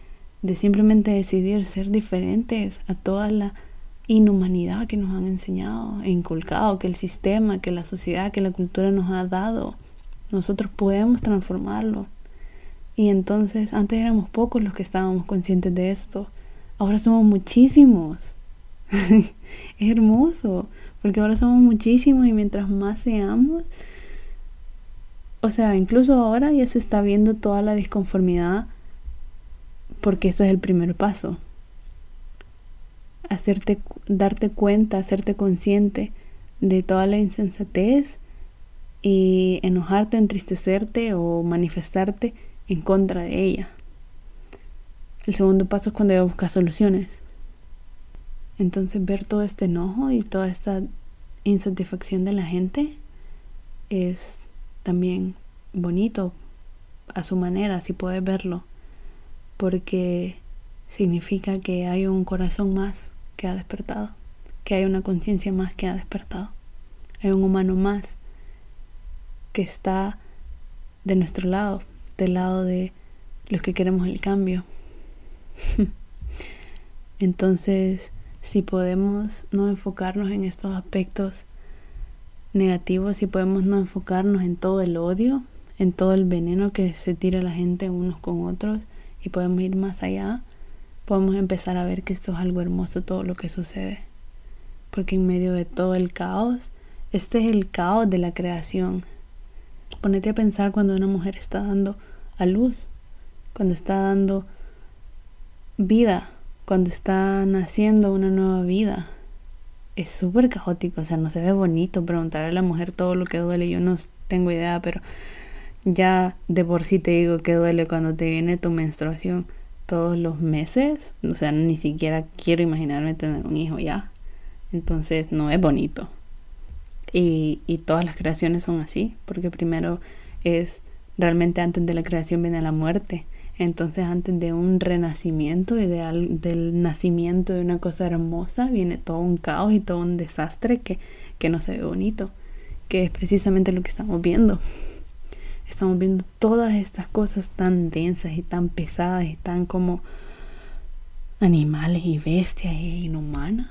de simplemente decidir ser diferentes a toda la inhumanidad que nos han enseñado e inculcado, que el sistema, que la sociedad, que la cultura nos ha dado. Nosotros podemos transformarlo. Y entonces antes éramos pocos los que estábamos conscientes de esto. Ahora somos muchísimos. es hermoso, porque ahora somos muchísimos y mientras más seamos, o sea, incluso ahora ya se está viendo toda la disconformidad porque eso es el primer paso. Hacerte darte cuenta, hacerte consciente de toda la insensatez y enojarte, entristecerte o manifestarte en contra de ella. El segundo paso es cuando ella busca soluciones. Entonces ver todo este enojo y toda esta insatisfacción de la gente es también bonito a su manera, si puedes verlo, porque significa que hay un corazón más que ha despertado, que hay una conciencia más que ha despertado, hay un humano más que está de nuestro lado, del lado de los que queremos el cambio. Entonces, si podemos no enfocarnos en estos aspectos negativos, si podemos no enfocarnos en todo el odio, en todo el veneno que se tira la gente unos con otros y podemos ir más allá, podemos empezar a ver que esto es algo hermoso todo lo que sucede. Porque en medio de todo el caos, este es el caos de la creación. Ponete a pensar cuando una mujer está dando a luz, cuando está dando vida, cuando está naciendo una nueva vida. Es súper caótico, o sea, no se ve bonito preguntarle a la mujer todo lo que duele. Yo no tengo idea, pero ya de por sí te digo que duele cuando te viene tu menstruación todos los meses. O sea, ni siquiera quiero imaginarme tener un hijo ya. Entonces no es bonito. Y, y todas las creaciones son así, porque primero es realmente antes de la creación viene la muerte. Entonces antes de un renacimiento y de, del nacimiento de una cosa hermosa viene todo un caos y todo un desastre que, que no se ve bonito, que es precisamente lo que estamos viendo. Estamos viendo todas estas cosas tan densas y tan pesadas y tan como animales y bestias e inhumanas.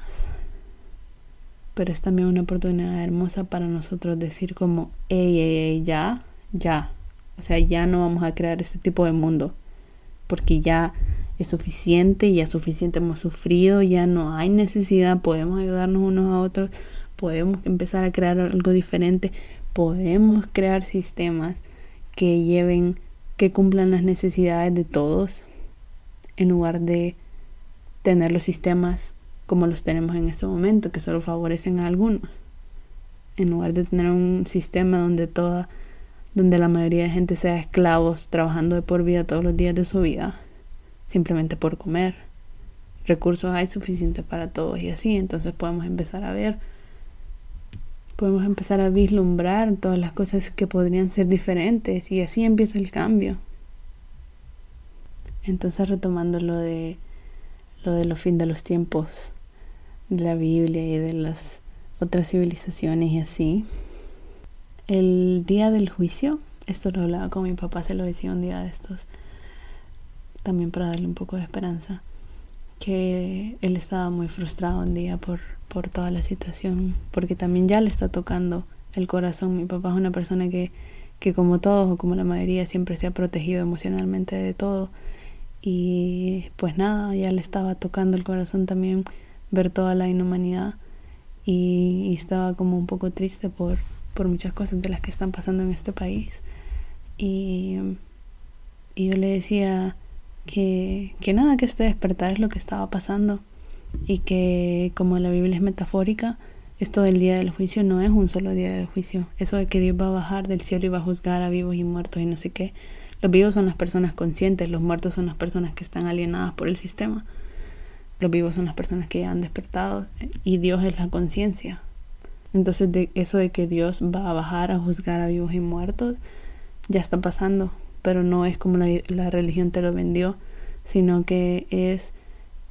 Pero es también una oportunidad hermosa para nosotros decir como, ey, ey, ey, ya, ya. O sea, ya no vamos a crear este tipo de mundo porque ya es suficiente, ya suficiente hemos sufrido, ya no hay necesidad, podemos ayudarnos unos a otros, podemos empezar a crear algo diferente, podemos crear sistemas que lleven, que cumplan las necesidades de todos, en lugar de tener los sistemas como los tenemos en este momento, que solo favorecen a algunos. En lugar de tener un sistema donde toda donde la mayoría de gente sea esclavos trabajando de por vida todos los días de su vida, simplemente por comer. Recursos hay suficientes para todos y así, entonces podemos empezar a ver, podemos empezar a vislumbrar todas las cosas que podrían ser diferentes y así empieza el cambio. Entonces retomando lo de lo de los fin de los tiempos de la Biblia y de las otras civilizaciones y así, el día del juicio, esto lo hablaba con mi papá, se lo decía un día de estos, también para darle un poco de esperanza, que él estaba muy frustrado un día por, por toda la situación, porque también ya le está tocando el corazón. Mi papá es una persona que, que como todos o como la mayoría siempre se ha protegido emocionalmente de todo. Y pues nada, ya le estaba tocando el corazón también ver toda la inhumanidad y estaba como un poco triste por, por muchas cosas de las que están pasando en este país. Y, y yo le decía que, que nada, que este despertar es lo que estaba pasando y que como la Biblia es metafórica, esto del día del juicio no es un solo día del juicio. Eso de que Dios va a bajar del cielo y va a juzgar a vivos y muertos y no sé qué. Los vivos son las personas conscientes, los muertos son las personas que están alienadas por el sistema. Los vivos son las personas que ya han despertado y Dios es la conciencia. Entonces de eso de que Dios va a bajar a juzgar a vivos y muertos, ya está pasando, pero no es como la, la religión te lo vendió, sino que es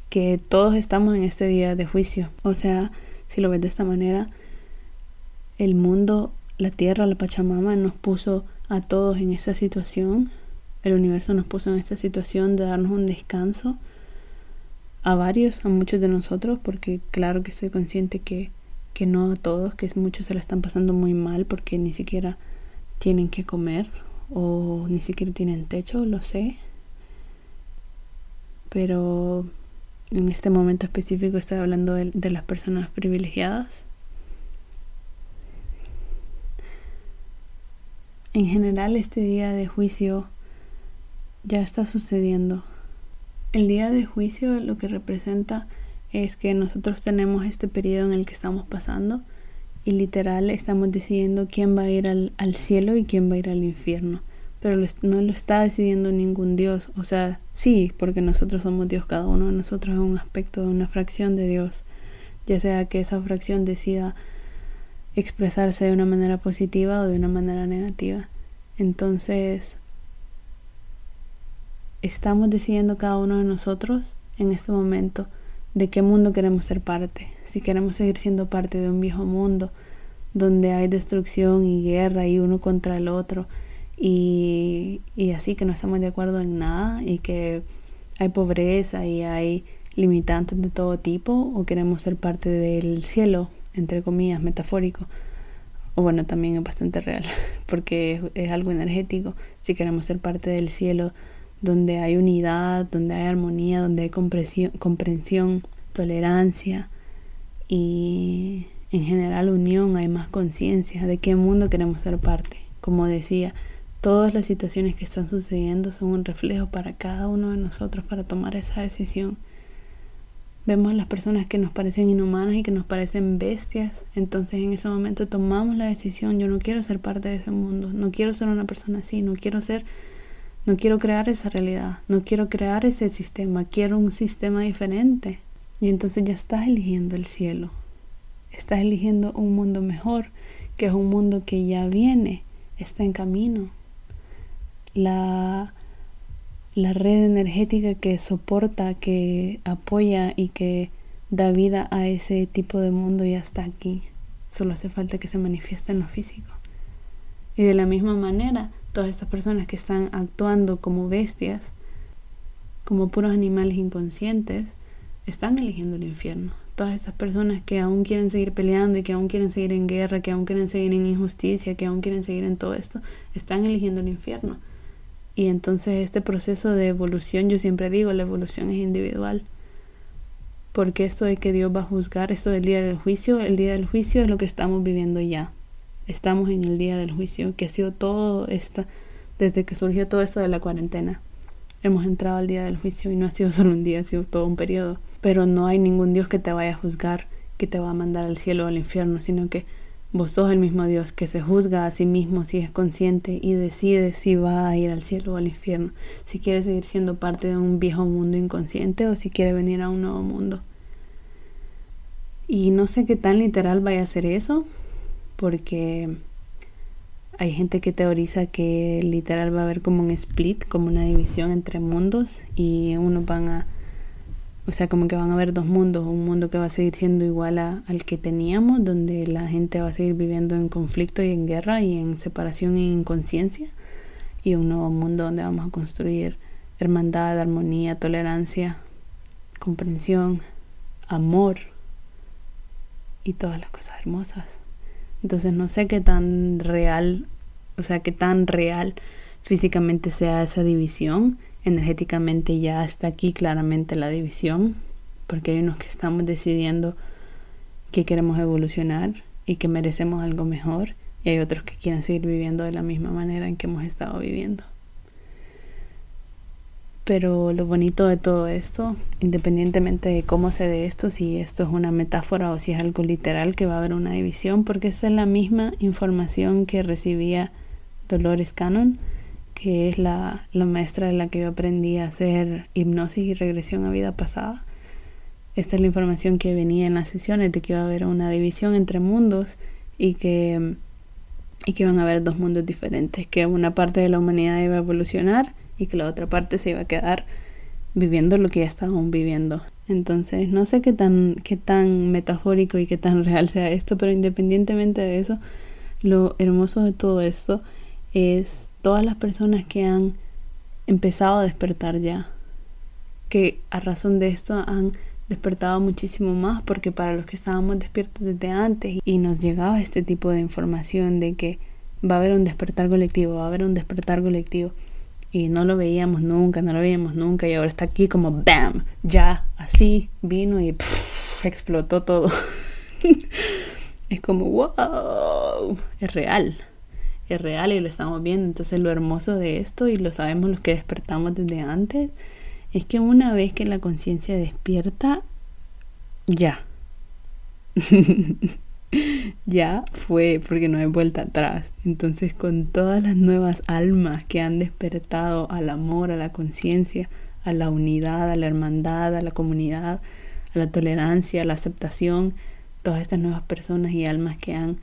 que todos estamos en este día de juicio. O sea, si lo ves de esta manera, el mundo, la tierra, la Pachamama nos puso a todos en esta situación, el universo nos puso en esta situación de darnos un descanso a varios, a muchos de nosotros, porque claro que soy consciente que que no a todos, que muchos se la están pasando muy mal porque ni siquiera tienen que comer o ni siquiera tienen techo, lo sé. Pero en este momento específico estoy hablando de, las personas privilegiadas. En general este día de juicio ya está sucediendo. El día de juicio lo que representa es que nosotros tenemos este periodo en el que estamos pasando y literal estamos decidiendo quién va a ir al, cielo y quién va a ir al infierno. Pero no lo está decidiendo ningún Dios. O sea, sí, porque nosotros somos Dios, cada uno de nosotros es un aspecto de una fracción de Dios. Ya sea que esa fracción decida expresarse de una manera positiva o de una manera negativa. Entonces, estamos decidiendo cada uno de nosotros en este momento de qué mundo queremos ser parte. Si queremos seguir siendo parte de un viejo mundo donde hay destrucción y guerra y uno contra el otro y, y así que no estamos de acuerdo en nada y que hay pobreza y hay limitantes de todo tipo o queremos ser parte del cielo, entre comillas, metafórico. O bueno, también es bastante real porque es, es algo energético. Si queremos ser parte del cielo donde hay unidad, donde hay armonía, donde hay comprensión, tolerancia y en general unión, hay más conciencia de qué mundo queremos ser parte. Como decía, todas las situaciones que están sucediendo son un reflejo para cada uno de nosotros para tomar esa decisión. Vemos las personas que nos parecen inhumanas y que nos parecen bestias, entonces en ese momento tomamos la decisión, yo no quiero ser parte de ese mundo, no quiero ser una persona así, no quiero ser no quiero crear esa realidad, no quiero crear ese sistema, quiero un sistema diferente. Y entonces ya estás eligiendo el cielo, estás eligiendo un mundo mejor, que es un mundo que ya viene, está en camino. La, la red energética que soporta, que apoya y que da vida a ese tipo de mundo ya está aquí. Solo hace falta que se manifieste en lo físico. Y de la misma manera, todas estas personas que están actuando como bestias, como puros animales inconscientes, están eligiendo el infierno. Todas estas personas que aún quieren seguir peleando y que aún quieren seguir en guerra, que aún quieren seguir en injusticia, que aún quieren seguir en todo esto, están eligiendo el infierno. Y entonces este proceso de evolución, yo siempre digo, la evolución es individual. Porque esto de que Dios va a juzgar, esto del día del juicio, el día del juicio es lo que estamos viviendo ya estamos en el día del juicio, que ha sido todo esta, desde que surgió todo esto de la cuarentena. Hemos entrado al día del juicio y no ha sido solo un día, ha sido todo un periodo. Pero no hay ningún Dios que te vaya a juzgar, que te va a mandar al cielo o al infierno, sino que vos sos el mismo Dios que se juzga a sí mismo si es consciente y decide si va a ir al cielo o al infierno, si quiere seguir siendo parte de un viejo mundo inconsciente o si quiere venir a un nuevo mundo. Y no sé qué tan literal vaya a ser eso, porque hay gente que teoriza que literal va a haber como un split, como una división entre mundos y uno van a, o sea, como que van a haber dos mundos, un mundo que va a seguir siendo igual al que teníamos, donde la gente va a seguir viviendo en conflicto y en guerra y en separación y inconsciencia, y un nuevo mundo donde vamos a construir hermandad, armonía, tolerancia, comprensión, amor y todas las cosas hermosas. Entonces no sé qué tan real, o sea, qué tan real físicamente sea esa división. Energéticamente ya está aquí claramente la división, porque hay unos que estamos decidiendo que queremos evolucionar y que merecemos algo mejor, y hay otros que quieren seguir viviendo de la misma manera en que hemos estado viviendo. Pero lo bonito de todo esto, independientemente de cómo se dé esto, si esto es una metáfora o si es algo literal, que va a haber una división, porque esa es la misma información que recibía Dolores Cannon, que es la, la maestra de la que yo aprendí a hacer hipnosis y regresión a vida pasada. Esta es la información que venía en las sesiones de que iba a haber una división entre mundos y que, y que iban a haber dos mundos diferentes, que una parte de la humanidad iba a evolucionar y que la otra parte se iba a quedar viviendo lo que ya estábamos viviendo. Entonces, no sé qué tan, qué tan metafórico y qué tan real sea esto, pero independientemente de eso, lo hermoso de todo esto es todas las personas que han empezado a despertar ya, que a razón de esto han despertado muchísimo más, porque para los que estábamos despiertos desde antes y nos llegaba este tipo de información de que va a haber un despertar colectivo, va a haber un despertar colectivo y no lo veíamos nunca, no lo veíamos nunca y ahora está aquí como ¡bam! Ya, así vino y explotó todo. es como ¡wow! Es real, es real y lo estamos viendo. Entonces lo hermoso de esto y lo sabemos los que despertamos desde antes es que una vez que la conciencia despierta, ya. ya fue porque no hay vuelta atrás. Entonces con todas las nuevas almas que han despertado al amor, a la conciencia, a la unidad, a la hermandad, a la comunidad, a la tolerancia, a la aceptación, todas estas nuevas personas y almas que han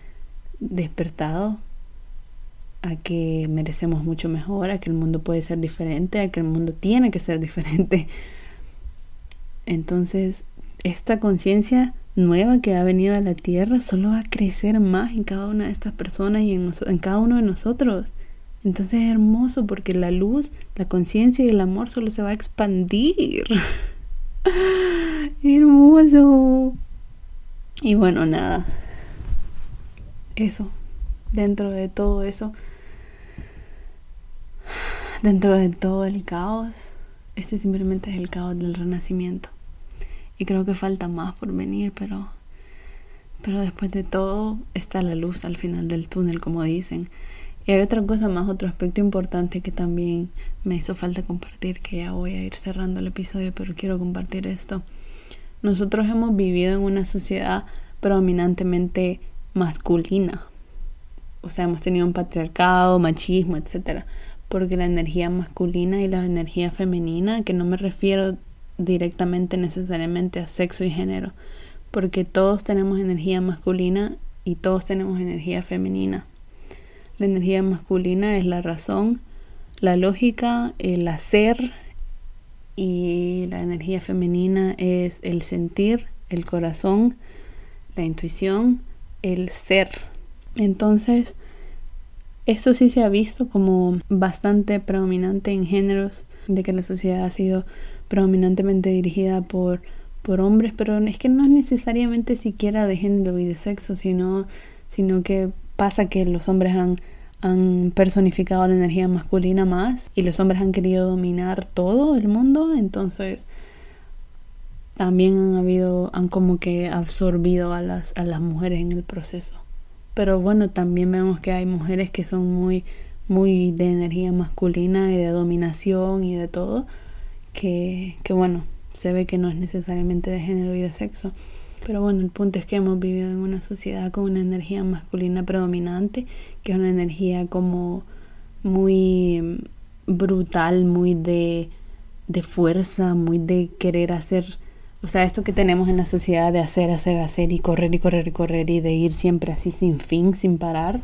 despertado a que merecemos mucho mejor, a que el mundo puede ser diferente, a que el mundo tiene que ser diferente. Entonces, esta conciencia nueva que ha venido a la tierra solo va a crecer más en cada una de estas personas y en, en cada uno de nosotros. Entonces es hermoso porque la luz, la conciencia y el amor solo se va a expandir. hermoso. Y bueno, nada. Eso. Dentro de todo eso. dentro de todo el caos, este simplemente es el caos del renacimiento. Y creo que falta más por venir, pero pero después de todo está la luz al final del túnel, como dicen. Y hay otra cosa más, otro aspecto importante que también me hizo falta compartir, que ya voy a ir cerrando el episodio, pero quiero compartir esto. Nosotros hemos vivido en una sociedad predominantemente masculina. O sea, hemos tenido un patriarcado, machismo, etcétera, porque la energía masculina y la energía femenina, que no me refiero directamente necesariamente a sexo y género, porque todos tenemos energía masculina y todos tenemos energía femenina. La energía masculina es la razón, la lógica, el hacer y la energía femenina es el sentir, el corazón, la intuición, el ser. Entonces, esto sí se ha visto como bastante predominante en géneros de que la sociedad ha sido predominantemente dirigida por, por hombres, pero es que no es necesariamente siquiera de género y de sexo, sino, sino que pasa que los hombres han han personificado la energía masculina más y los hombres han querido dominar todo el mundo, entonces también han habido, han como que absorbido a las, a las mujeres en el proceso. Pero bueno, también vemos que hay mujeres que son muy, muy de energía masculina y de dominación y de todo, que, que bueno, se ve que no es necesariamente de género y de sexo. Pero bueno, el punto es que hemos vivido en una sociedad con una energía masculina predominante, que es una energía como muy brutal, muy de, de fuerza, muy de querer hacer, o sea, esto que tenemos en la sociedad de hacer, hacer, hacer y correr y correr y correr y de ir siempre así sin fin, sin parar,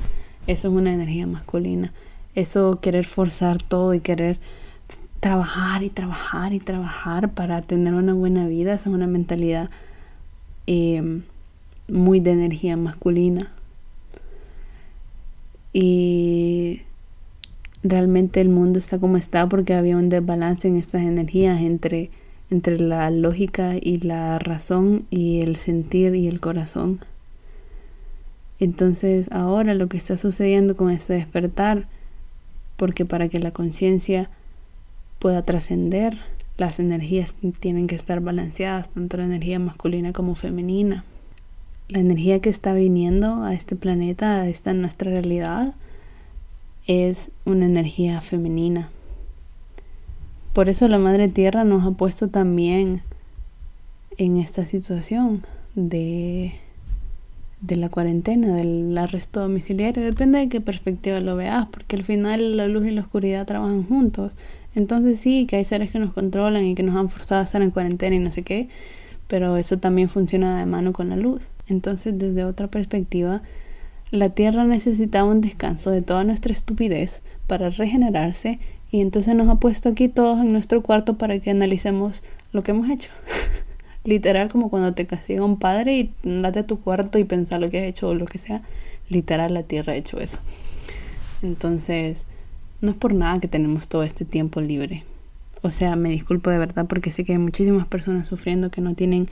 eso es una energía masculina. Eso querer forzar todo y querer trabajar y trabajar y trabajar para tener una buena vida, esa es una mentalidad eh, muy de energía masculina. Y realmente el mundo está como está porque había un desbalance en estas energías entre, entre la lógica y la razón y el sentir y el corazón. Entonces ahora lo que está sucediendo con este despertar, porque para que la conciencia pueda trascender, las energías tienen que estar balanceadas, tanto la energía masculina como femenina. La energía que está viniendo a este planeta, a esta nuestra realidad, es una energía femenina. Por eso la Madre Tierra nos ha puesto también en esta situación de, de la cuarentena, del arresto domiciliario. Depende de qué perspectiva lo veas, porque al final la luz y la oscuridad trabajan juntos. Entonces sí, que hay seres que nos controlan y que nos han forzado a estar en cuarentena y no sé qué, pero eso también funciona de mano con la luz. Entonces, desde otra perspectiva, la Tierra necesitaba un descanso de toda nuestra estupidez para regenerarse y entonces nos ha puesto aquí todos en nuestro cuarto para que analicemos lo que hemos hecho. Literal como cuando te castiga un padre y date a tu cuarto y pensar lo que has hecho o lo que sea. Literal la Tierra ha hecho eso. Entonces, no es por nada que tenemos todo este tiempo libre. O sea, me disculpo de verdad porque sé que hay muchísimas personas sufriendo que no tienen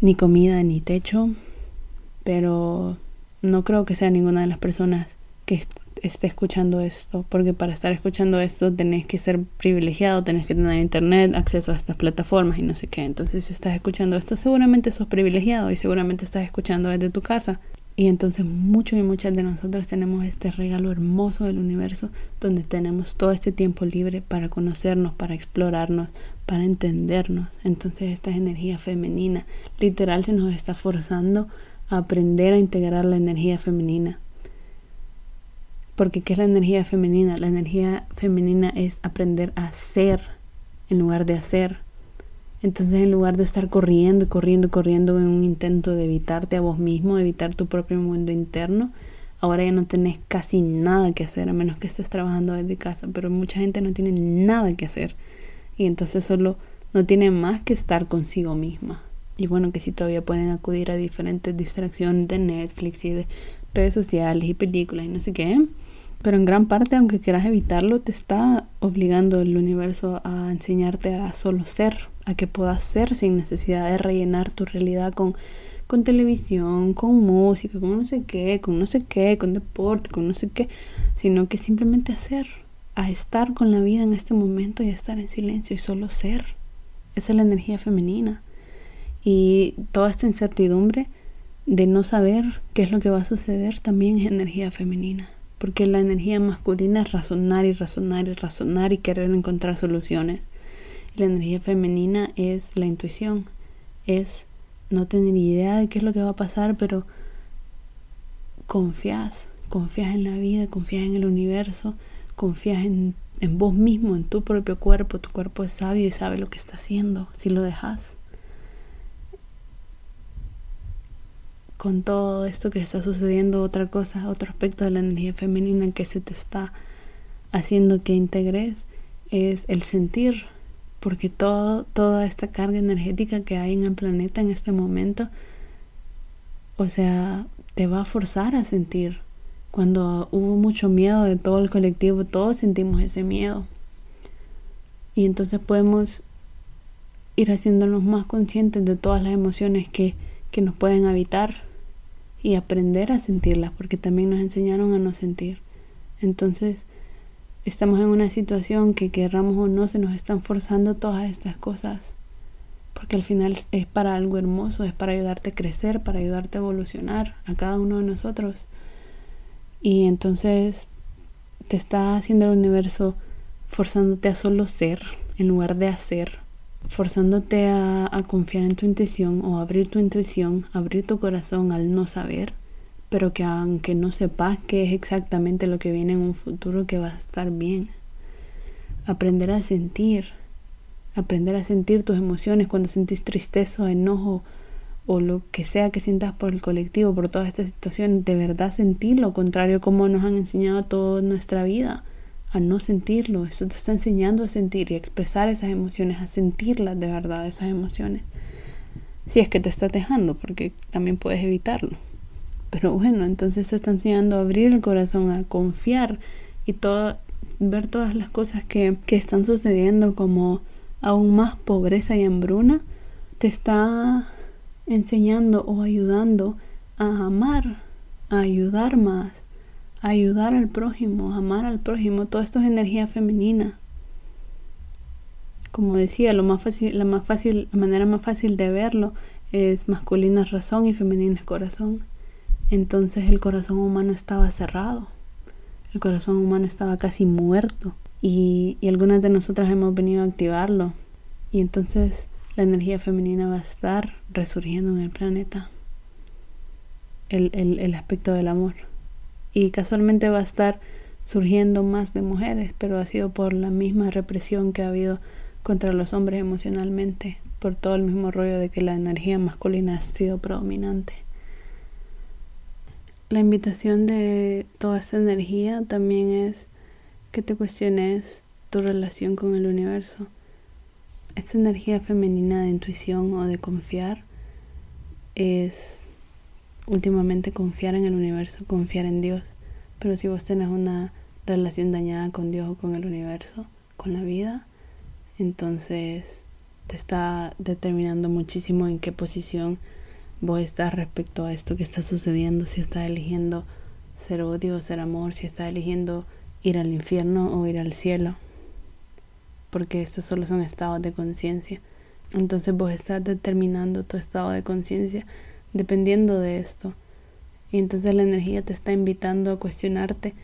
ni comida ni techo, pero no creo que sea ninguna de las personas que esté escuchando esto, porque para estar escuchando esto tenés que ser privilegiado, tenés que tener internet, acceso a estas plataformas y no sé qué. Entonces, si estás escuchando esto, seguramente sos privilegiado y seguramente estás escuchando desde tu casa. Y entonces muchos y muchas de nosotros tenemos este regalo hermoso del universo donde tenemos todo este tiempo libre para conocernos, para explorarnos, para entendernos. Entonces esta energía femenina literal se nos está forzando a aprender a integrar la energía femenina. Porque ¿qué es la energía femenina? La energía femenina es aprender a ser en lugar de hacer entonces en lugar de estar corriendo, corriendo, corriendo en un intento de evitarte a vos mismo, evitar tu propio mundo interno, ahora ya no tenés casi nada que hacer, a menos que estés trabajando desde casa, pero mucha gente no tiene nada que hacer y entonces solo no tiene más que estar consigo misma. Y bueno, que si todavía pueden acudir a diferentes distracciones de Netflix y de redes sociales y películas y no sé qué, pero en gran parte, aunque quieras evitarlo, te está obligando el universo a enseñarte a solo ser, a que puedas ser sin necesidad de rellenar tu realidad con, con televisión, con música, con no sé qué, con no sé qué, con deporte, con no sé qué, sino que simplemente hacer, a estar con la vida en este momento y a estar en silencio y solo ser. Esa es la energía femenina. Y toda esta incertidumbre de no saber qué es lo que va a suceder también es energía femenina. Porque la energía masculina es razonar y razonar y razonar y querer encontrar soluciones. La energía femenina es la intuición, es no tener idea de qué es lo que va a pasar, pero confías, confías en la vida, confías en el universo, confías en, en vos mismo, en tu propio cuerpo. Tu cuerpo es sabio y sabe lo que está haciendo si lo dejas. Con todo esto que está sucediendo, otra cosa, otro aspecto de la energía femenina que se te está haciendo que integres es el sentir, porque todo, toda esta carga energética que hay en el planeta en este momento, o sea, te va a forzar a sentir cuando hubo mucho miedo de todo el colectivo, todos sentimos ese miedo. Y entonces podemos ir haciéndonos más conscientes de todas las emociones que, que nos pueden habitar y aprender a sentirlas, porque también nos enseñaron a no sentir. Entonces, estamos en una situación que querramos o no, se nos están forzando todas estas cosas. Porque al final es para algo hermoso, es para ayudarte a crecer, para ayudarte a evolucionar a cada uno de nosotros. Y entonces te está haciendo el universo forzándote a solo ser en lugar de hacer, forzándote a, confiar en tu intuición o abrir tu intuición, abrir tu corazón al no saber, pero que aunque no sepas qué es exactamente lo que viene en un futuro, que va a estar bien. Aprender a sentir, aprender a sentir tus emociones cuando sentís tristeza o enojo o lo que sea que sientas por el colectivo, por toda esta situación, de verdad sentir lo contrario como nos han enseñado toda nuestra vida, a no sentirlo. Eso te está enseñando a sentir y a expresar esas emociones, a sentirlas de verdad, esas emociones. Si es que te está dejando, porque también puedes evitarlo. Pero bueno, entonces te está enseñando a abrir el corazón, a confiar y todo, ver todas las cosas que, que están sucediendo como aún más pobreza y hambruna, te está enseñando o ayudando a amar, a ayudar más, a ayudar al prójimo, a amar al prójimo. Todo esto es energía femenina. Como decía, lo más fácil, la más fácil, la manera más fácil de verlo es masculina razón y femenina corazón. Entonces el corazón humano estaba cerrado. El corazón humano estaba casi muerto. Y, algunas de nosotras hemos venido a activarlo. Y entonces la energía femenina va a estar resurgiendo en el planeta. El, el, el, aspecto del amor. Y casualmente va a estar surgiendo más de mujeres, pero ha sido por la misma represión que ha habido contra los hombres emocionalmente, por todo el mismo rollo de que la energía masculina ha sido predominante. La invitación de toda esta energía también es que te cuestiones tu relación con el universo esta energía femenina de intuición o de confiar es últimamente confiar en el universo, confiar en Dios. Pero si vos tenés una relación dañada con Dios o con el universo, con la vida, entonces te está determinando muchísimo en qué posición vos estás respecto a esto que está sucediendo, si estás eligiendo ser odio o ser amor, si estás eligiendo ir al infierno o ir al cielo porque estos solo son estados de conciencia. Entonces vos estás determinando tu estado de conciencia dependiendo de esto. Y entonces la energía te está invitando a cuestionarte,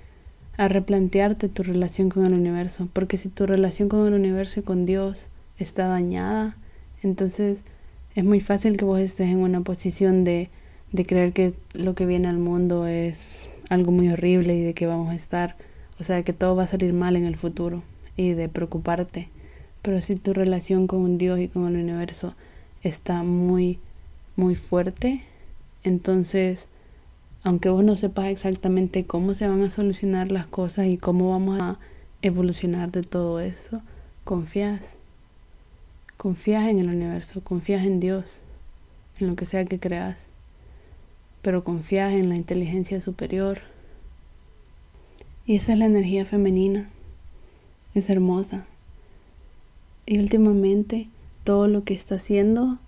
a replantearte tu relación con el universo. Porque si tu relación con el universo y con Dios está dañada, entonces es muy fácil que vos estés en una posición de, de creer que lo que viene al mundo es algo muy horrible y de que vamos a estar, o sea, que todo va a salir mal en el futuro y de preocuparte. Pero si tu relación con Dios y con el universo está muy, muy fuerte, entonces, aunque vos no sepas exactamente cómo se van a solucionar las cosas y cómo vamos a evolucionar de todo esto, confías. Confías en el universo, confías en Dios, en lo que sea que creas, pero confías en la inteligencia superior. Y esa es la energía femenina es hermosa. Y últimamente todo lo que está haciendo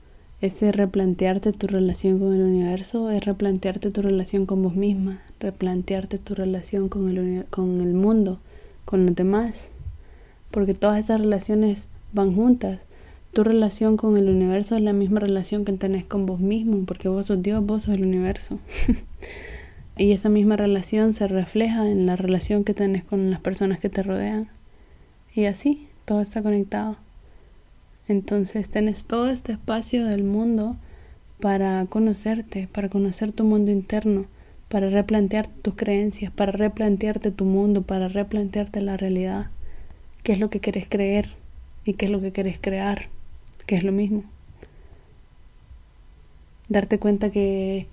es replantearte tu relación con el universo, es replantearte tu relación con vos misma, replantearte tu relación con el, con el mundo, con los demás, porque todas esas relaciones van juntas. Tu relación con el universo es la misma relación que tenés con vos mismo, porque vos sos Dios, vos sos el universo. y esa misma relación se refleja en la relación que tenés con las personas que te rodean. Y así, todo está conectado. Entonces tenés todo este espacio del mundo para conocerte, para conocer tu mundo interno, para replantear tus creencias, para replantearte tu mundo, para replantearte la realidad, qué es lo que quieres creer y qué es lo que quieres crear, que es lo mismo. Darte cuenta que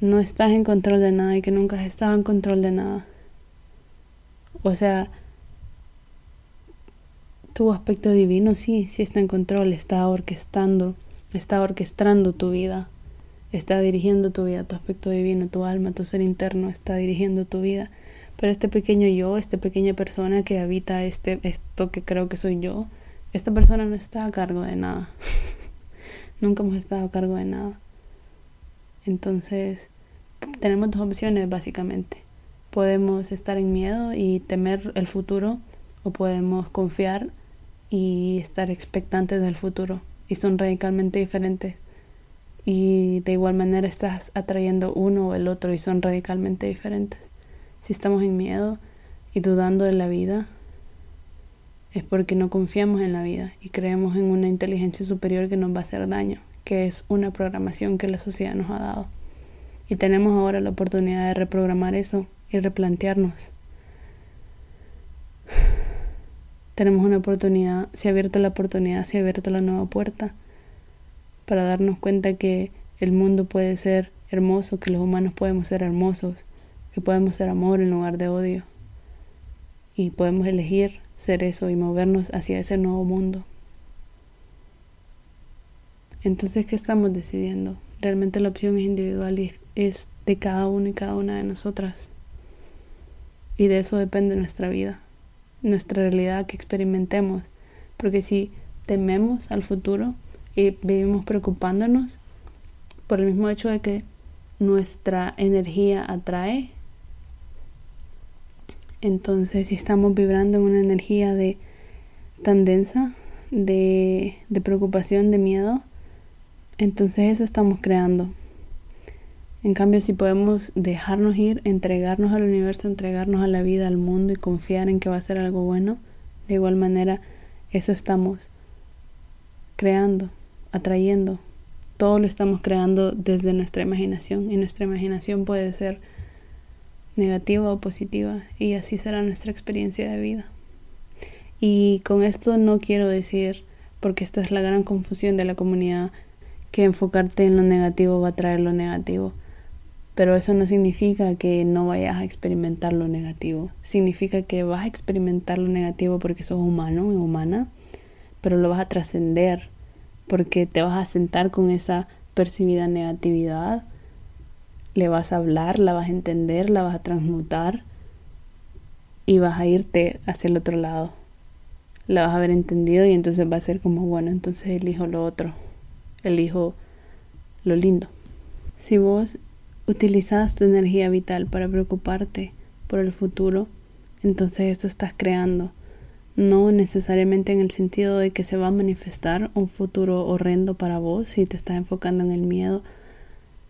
no estás en control de nada y que nunca has estado en control de nada. O sea, tu aspecto divino sí, sí está en control, está orquestando, está orquestando tu vida está dirigiendo tu vida, tu aspecto divino, tu alma, tu ser interno está dirigiendo tu vida. Pero este pequeño yo, esta pequeña persona que habita este, esto que creo que soy yo, esta persona no está a cargo de nada. Nunca hemos estado a cargo de nada. Entonces, tenemos dos opciones básicamente. Podemos estar en miedo y temer el futuro o podemos confiar y estar expectantes del futuro. Y son radicalmente diferentes y de igual manera estás atrayendo uno o el otro y son radicalmente diferentes. Si estamos en miedo y dudando de la vida, es porque no confiamos en la vida y creemos en una inteligencia superior que nos va a hacer daño, que es una programación que la sociedad nos ha dado. Y tenemos ahora la oportunidad de reprogramar eso y replantearnos. Tenemos una oportunidad, se ha abierto la oportunidad, se ha abierto la nueva puerta para darnos cuenta que el mundo puede ser hermoso, que los humanos podemos ser hermosos, que podemos ser amor en lugar de odio. Y podemos elegir ser eso y movernos hacia ese nuevo mundo. Entonces, ¿qué estamos decidiendo? Realmente la opción es individual y es de cada uno y cada una de nosotras. Y de eso depende nuestra vida, nuestra realidad que experimentemos. Porque si tememos al futuro, y vivimos preocupándonos por el mismo hecho de que nuestra energía atrae. Entonces, si estamos vibrando en una energía de tan densa, de, de preocupación, de miedo, entonces eso estamos creando. En cambio, si podemos dejarnos ir, entregarnos al universo, entregarnos a la vida, al mundo y confiar en que va a ser algo bueno, de igual manera, eso estamos creando atrayendo. Todo lo estamos creando desde nuestra imaginación y nuestra imaginación puede ser negativa o positiva y así será nuestra experiencia de vida. Y con esto no quiero decir, porque esta es la gran confusión de la comunidad, que enfocarte en lo negativo va a traer lo negativo. Pero eso no significa que no vayas a experimentar lo negativo. Significa que vas a experimentar lo negativo porque sos humano y humana, pero lo vas a trascender porque te vas a sentar con esa percibida negatividad, le vas a hablar, la vas a entender, la vas a transmutar y vas a irte hacia el otro lado. La vas a haber entendido y entonces va a ser como, bueno, entonces elijo lo otro, elijo lo lindo. Si vos utilizas tu energía vital para preocuparte por el futuro, entonces eso estás creando no necesariamente en el sentido de que se va a manifestar un futuro horrendo para vos si te estás enfocando en el miedo,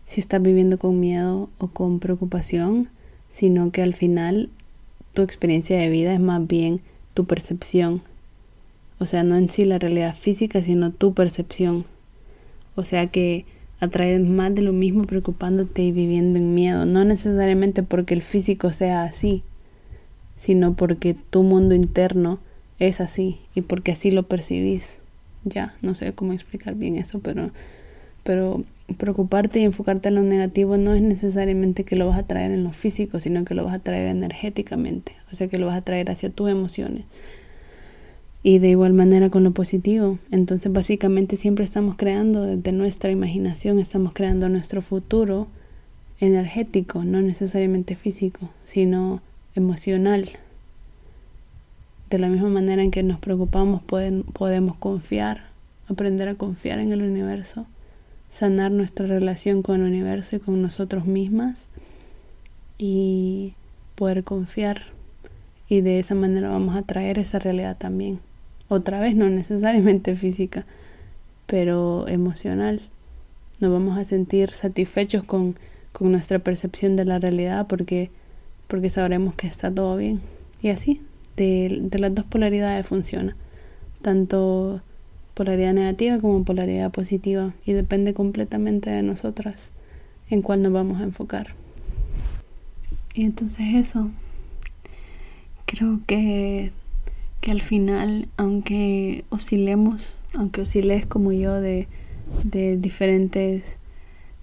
si estás viviendo con miedo o con preocupación, sino que al final tu experiencia de vida es más bien tu percepción. O sea, no en sí la realidad física, sino tu percepción. O sea que atraes más de lo mismo preocupándote y viviendo en miedo, no necesariamente porque el físico sea así, sino porque tu mundo interno es así y porque así lo percibís. Ya, no sé cómo explicar bien eso, pero, pero preocuparte y enfocarte en lo negativo no es necesariamente que lo vas a traer en lo físico, sino que lo vas a traer energéticamente, o sea que lo vas a traer hacia tus emociones. Y de igual manera con lo positivo. Entonces básicamente siempre estamos creando desde nuestra imaginación, estamos creando nuestro futuro energético, no necesariamente físico, sino emocional. De la misma manera en que nos preocupamos podemos confiar, aprender a confiar en el universo, sanar nuestra relación con el universo y con nosotros mismas y poder confiar y de esa manera vamos a traer esa realidad también. Otra vez, no necesariamente física, pero emocional. Nos vamos a sentir satisfechos con, con nuestra percepción de la realidad porque, porque sabremos que está todo bien. Y así, de, de las dos polaridades funciona. Tanto polaridad negativa como polaridad positiva. Y depende completamente de nosotras en cuál nos vamos a enfocar. Y entonces eso, creo que, que al final, aunque oscilemos, aunque osciles como yo de, de diferentes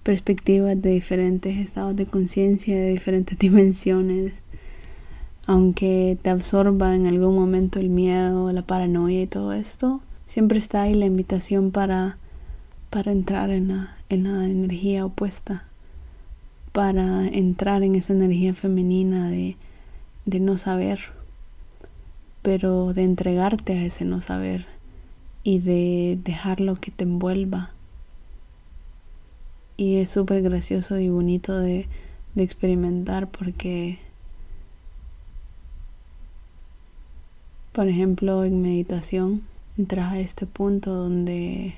perspectivas, de diferentes estados de conciencia, de diferentes dimensiones, aunque te absorba en algún momento el miedo, la paranoia y todo esto, siempre está ahí la invitación para, para entrar en la, en la energía opuesta, para entrar en esa energía femenina de, de no saber, pero de entregarte a ese no saber y de dejarlo que te envuelva. Y es súper gracioso y bonito de, de experimentar porque, por ejemplo, en meditación entras a este punto donde,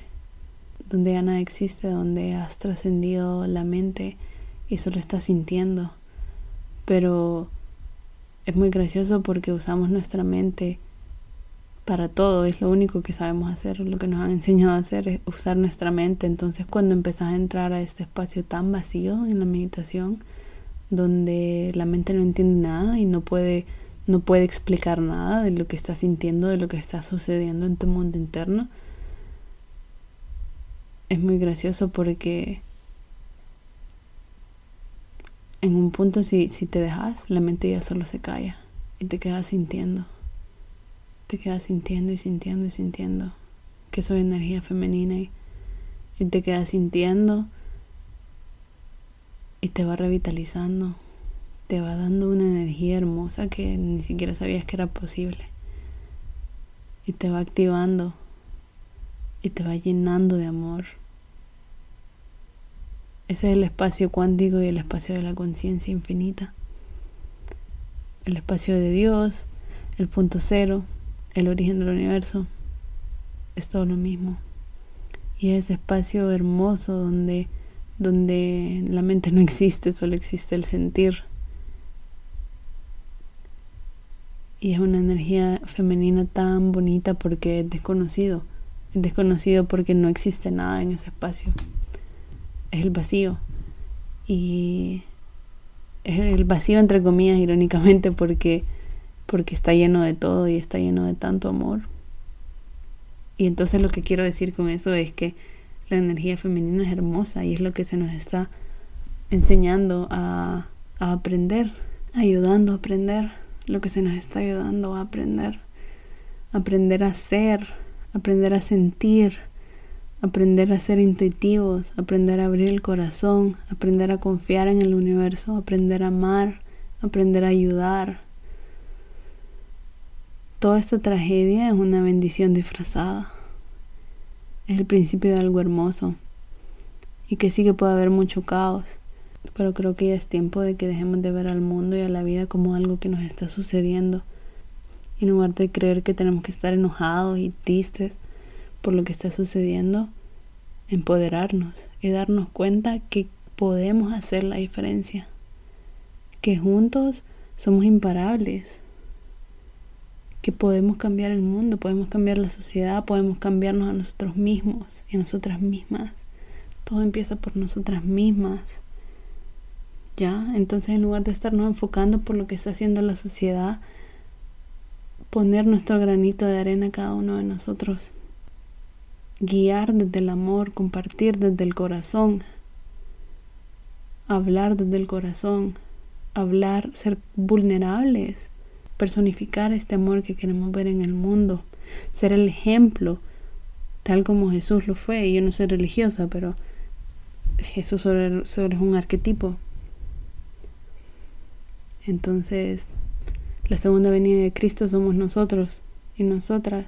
donde ya nada existe, donde has trascendido la mente y solo estás sintiendo. Pero es muy gracioso porque usamos nuestra mente para todo, es lo único que sabemos hacer, lo que nos han enseñado a hacer es usar nuestra mente. Entonces cuando empezás a entrar a este espacio tan vacío en la meditación, donde la mente no entiende nada y no puede, no puede explicar nada de lo que está sintiendo, de lo que está sucediendo en tu mundo interno, es muy gracioso porque en un punto si, si te dejas, la mente ya solo se calla y te quedas sintiendo. Te quedas sintiendo y sintiendo y sintiendo que soy energía femenina y, y te quedas sintiendo y te va revitalizando, te va dando una energía hermosa que ni siquiera sabías que era posible. Y te va activando y te va llenando de amor ese es el espacio cuántico y el espacio de la conciencia infinita. El espacio de Dios, el punto cero, el origen del universo. Es todo lo mismo. Y es ese espacio hermoso donde, donde la mente no existe, solo existe el sentir. Y es una energía femenina tan bonita porque es desconocido. Es desconocido porque no existe nada en ese espacio es el vacío. Y es el vacío entre comillas, irónicamente, porque, porque está lleno de todo y está lleno de tanto amor. Y entonces lo que quiero decir con eso es que la energía femenina es hermosa y es lo que se nos está enseñando a, a aprender, ayudando a aprender, lo que se nos está ayudando a aprender, aprender a ser, aprender a sentir, aprender a ser intuitivos, aprender a abrir el corazón, aprender a confiar en el universo, aprender a amar, aprender a ayudar. Toda esta tragedia es una bendición disfrazada. Es el principio de algo hermoso. Y que sí que puede haber mucho caos. Pero creo que ya es tiempo de que dejemos de ver al mundo y a la vida como algo que nos está sucediendo. En lugar de creer que tenemos que estar enojados y tristes, por lo que está sucediendo, empoderarnos y darnos cuenta que podemos hacer la diferencia, que juntos somos imparables, que podemos cambiar el mundo, podemos cambiar la sociedad, podemos cambiarnos a nosotros mismos y a nosotras mismas. Todo empieza por nosotras mismas. Entonces en lugar de estarnos enfocando por lo que está haciendo la sociedad, poner nuestro granito de arena cada uno de nosotros guiar desde el amor, compartir desde el corazón, hablar desde el corazón, hablar, ser vulnerables, personificar este amor que queremos ver en el mundo, ser el ejemplo, tal como Jesús lo fue. Yo no soy religiosa, pero Jesús solo, es un arquetipo. Entonces, la segunda venida de Cristo somos nosotros y nosotras.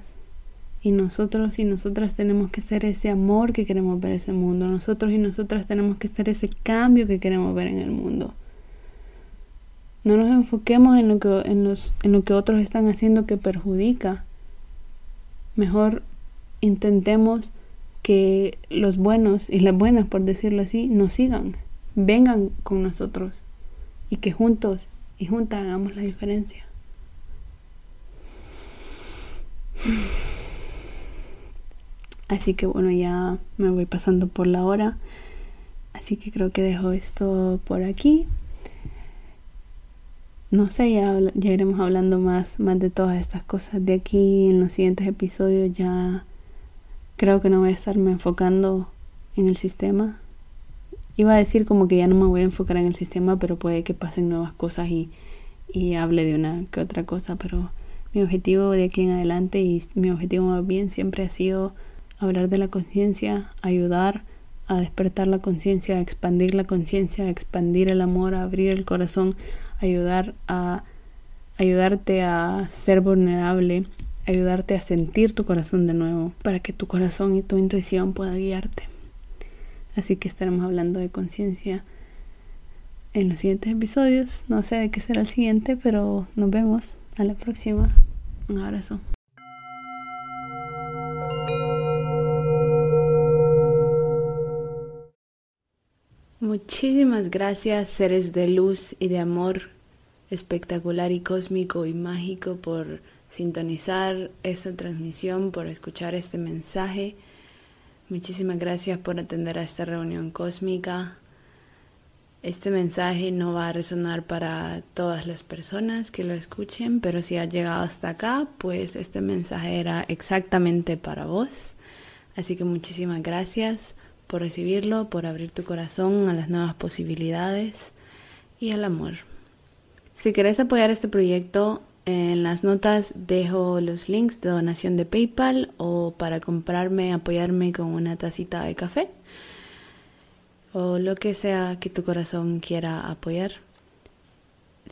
Y nosotros y nosotras tenemos que ser ese amor que queremos ver en ese mundo. Nosotros y nosotras tenemos que ser ese cambio que queremos ver en el mundo. No nos enfoquemos en lo que, en los, en lo que otros están haciendo que perjudica. Mejor intentemos que los buenos y las buenas, por decirlo así, nos sigan, vengan con nosotros y que juntos y juntas hagamos la diferencia. Así que bueno, ya me voy pasando por la hora. Así que creo que dejo esto por aquí. No sé, ya, iremos hablando más, más de todas estas cosas de aquí en los siguientes episodios. Ya creo que no voy a estarme enfocando en el sistema. Iba a decir como que ya no me voy a enfocar en el sistema, pero puede que pasen nuevas cosas y, y hable de una que otra cosa. Pero mi objetivo de aquí en adelante y mi objetivo más bien siempre ha sido hablar de la conciencia, ayudar a despertar la conciencia, a expandir la conciencia, a expandir el amor, a abrir el corazón, ayudar a ayudarte a ser vulnerable, ayudarte a sentir tu corazón de nuevo, para que tu corazón y tu intuición puedan guiarte. Así que estaremos hablando de conciencia en los siguientes episodios. No sé de qué será el siguiente, pero nos vemos a la próxima. Un abrazo. Muchísimas gracias seres de luz y de amor espectacular y cósmico y mágico por sintonizar esta transmisión, por escuchar este mensaje. Muchísimas gracias por atender a esta reunión cósmica. Este mensaje no va a resonar para todas las personas que lo escuchen, pero si ha llegado hasta acá, pues este mensaje era exactamente para vos. Así que muchísimas gracias por recibirlo, por abrir tu corazón a las nuevas posibilidades y al amor. Si querés apoyar este proyecto, en las notas dejo los links de donación de PayPal o para comprarme, apoyarme con una tacita de café o lo que sea que tu corazón quiera apoyar.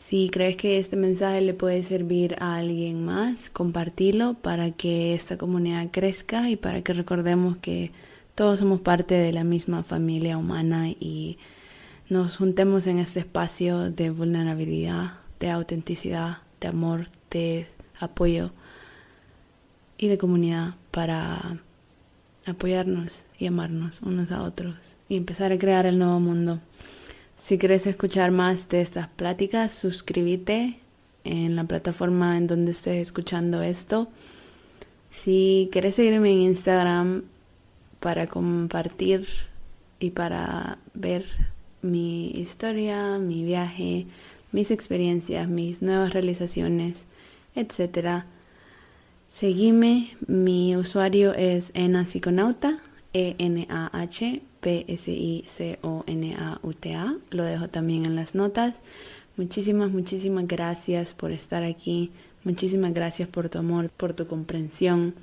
Si crees que este mensaje le puede servir a alguien más, compartilo para que esta comunidad crezca y para que recordemos que todos somos parte de la misma familia humana y nos juntemos en este espacio de vulnerabilidad, de autenticidad, de amor, de apoyo y de comunidad para apoyarnos y amarnos unos a otros y empezar a crear el nuevo mundo. Si quieres escuchar más de estas pláticas, suscríbete en la plataforma en donde estés escuchando esto. Si quieres seguirme en Instagram para compartir y para ver mi historia, mi viaje, mis experiencias, mis nuevas realizaciones, etc. Seguime, mi usuario es enasiconauta, E-N-A-H-P-S-I-C-O-N-A-U-T-A. Lo dejo también en las notas. Muchísimas, muchísimas gracias por estar aquí. Muchísimas gracias por tu amor, por tu comprensión,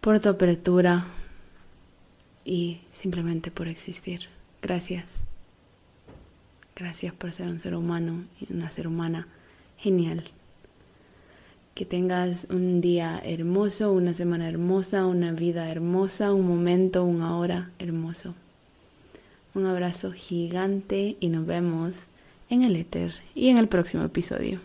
por tu apertura y simplemente por existir. Gracias. Gracias por ser un ser humano y una ser humana genial. Que tengas un día hermoso, una semana hermosa, una vida hermosa, un momento, una hora hermoso. Un abrazo gigante y nos vemos en el éter y en el próximo episodio.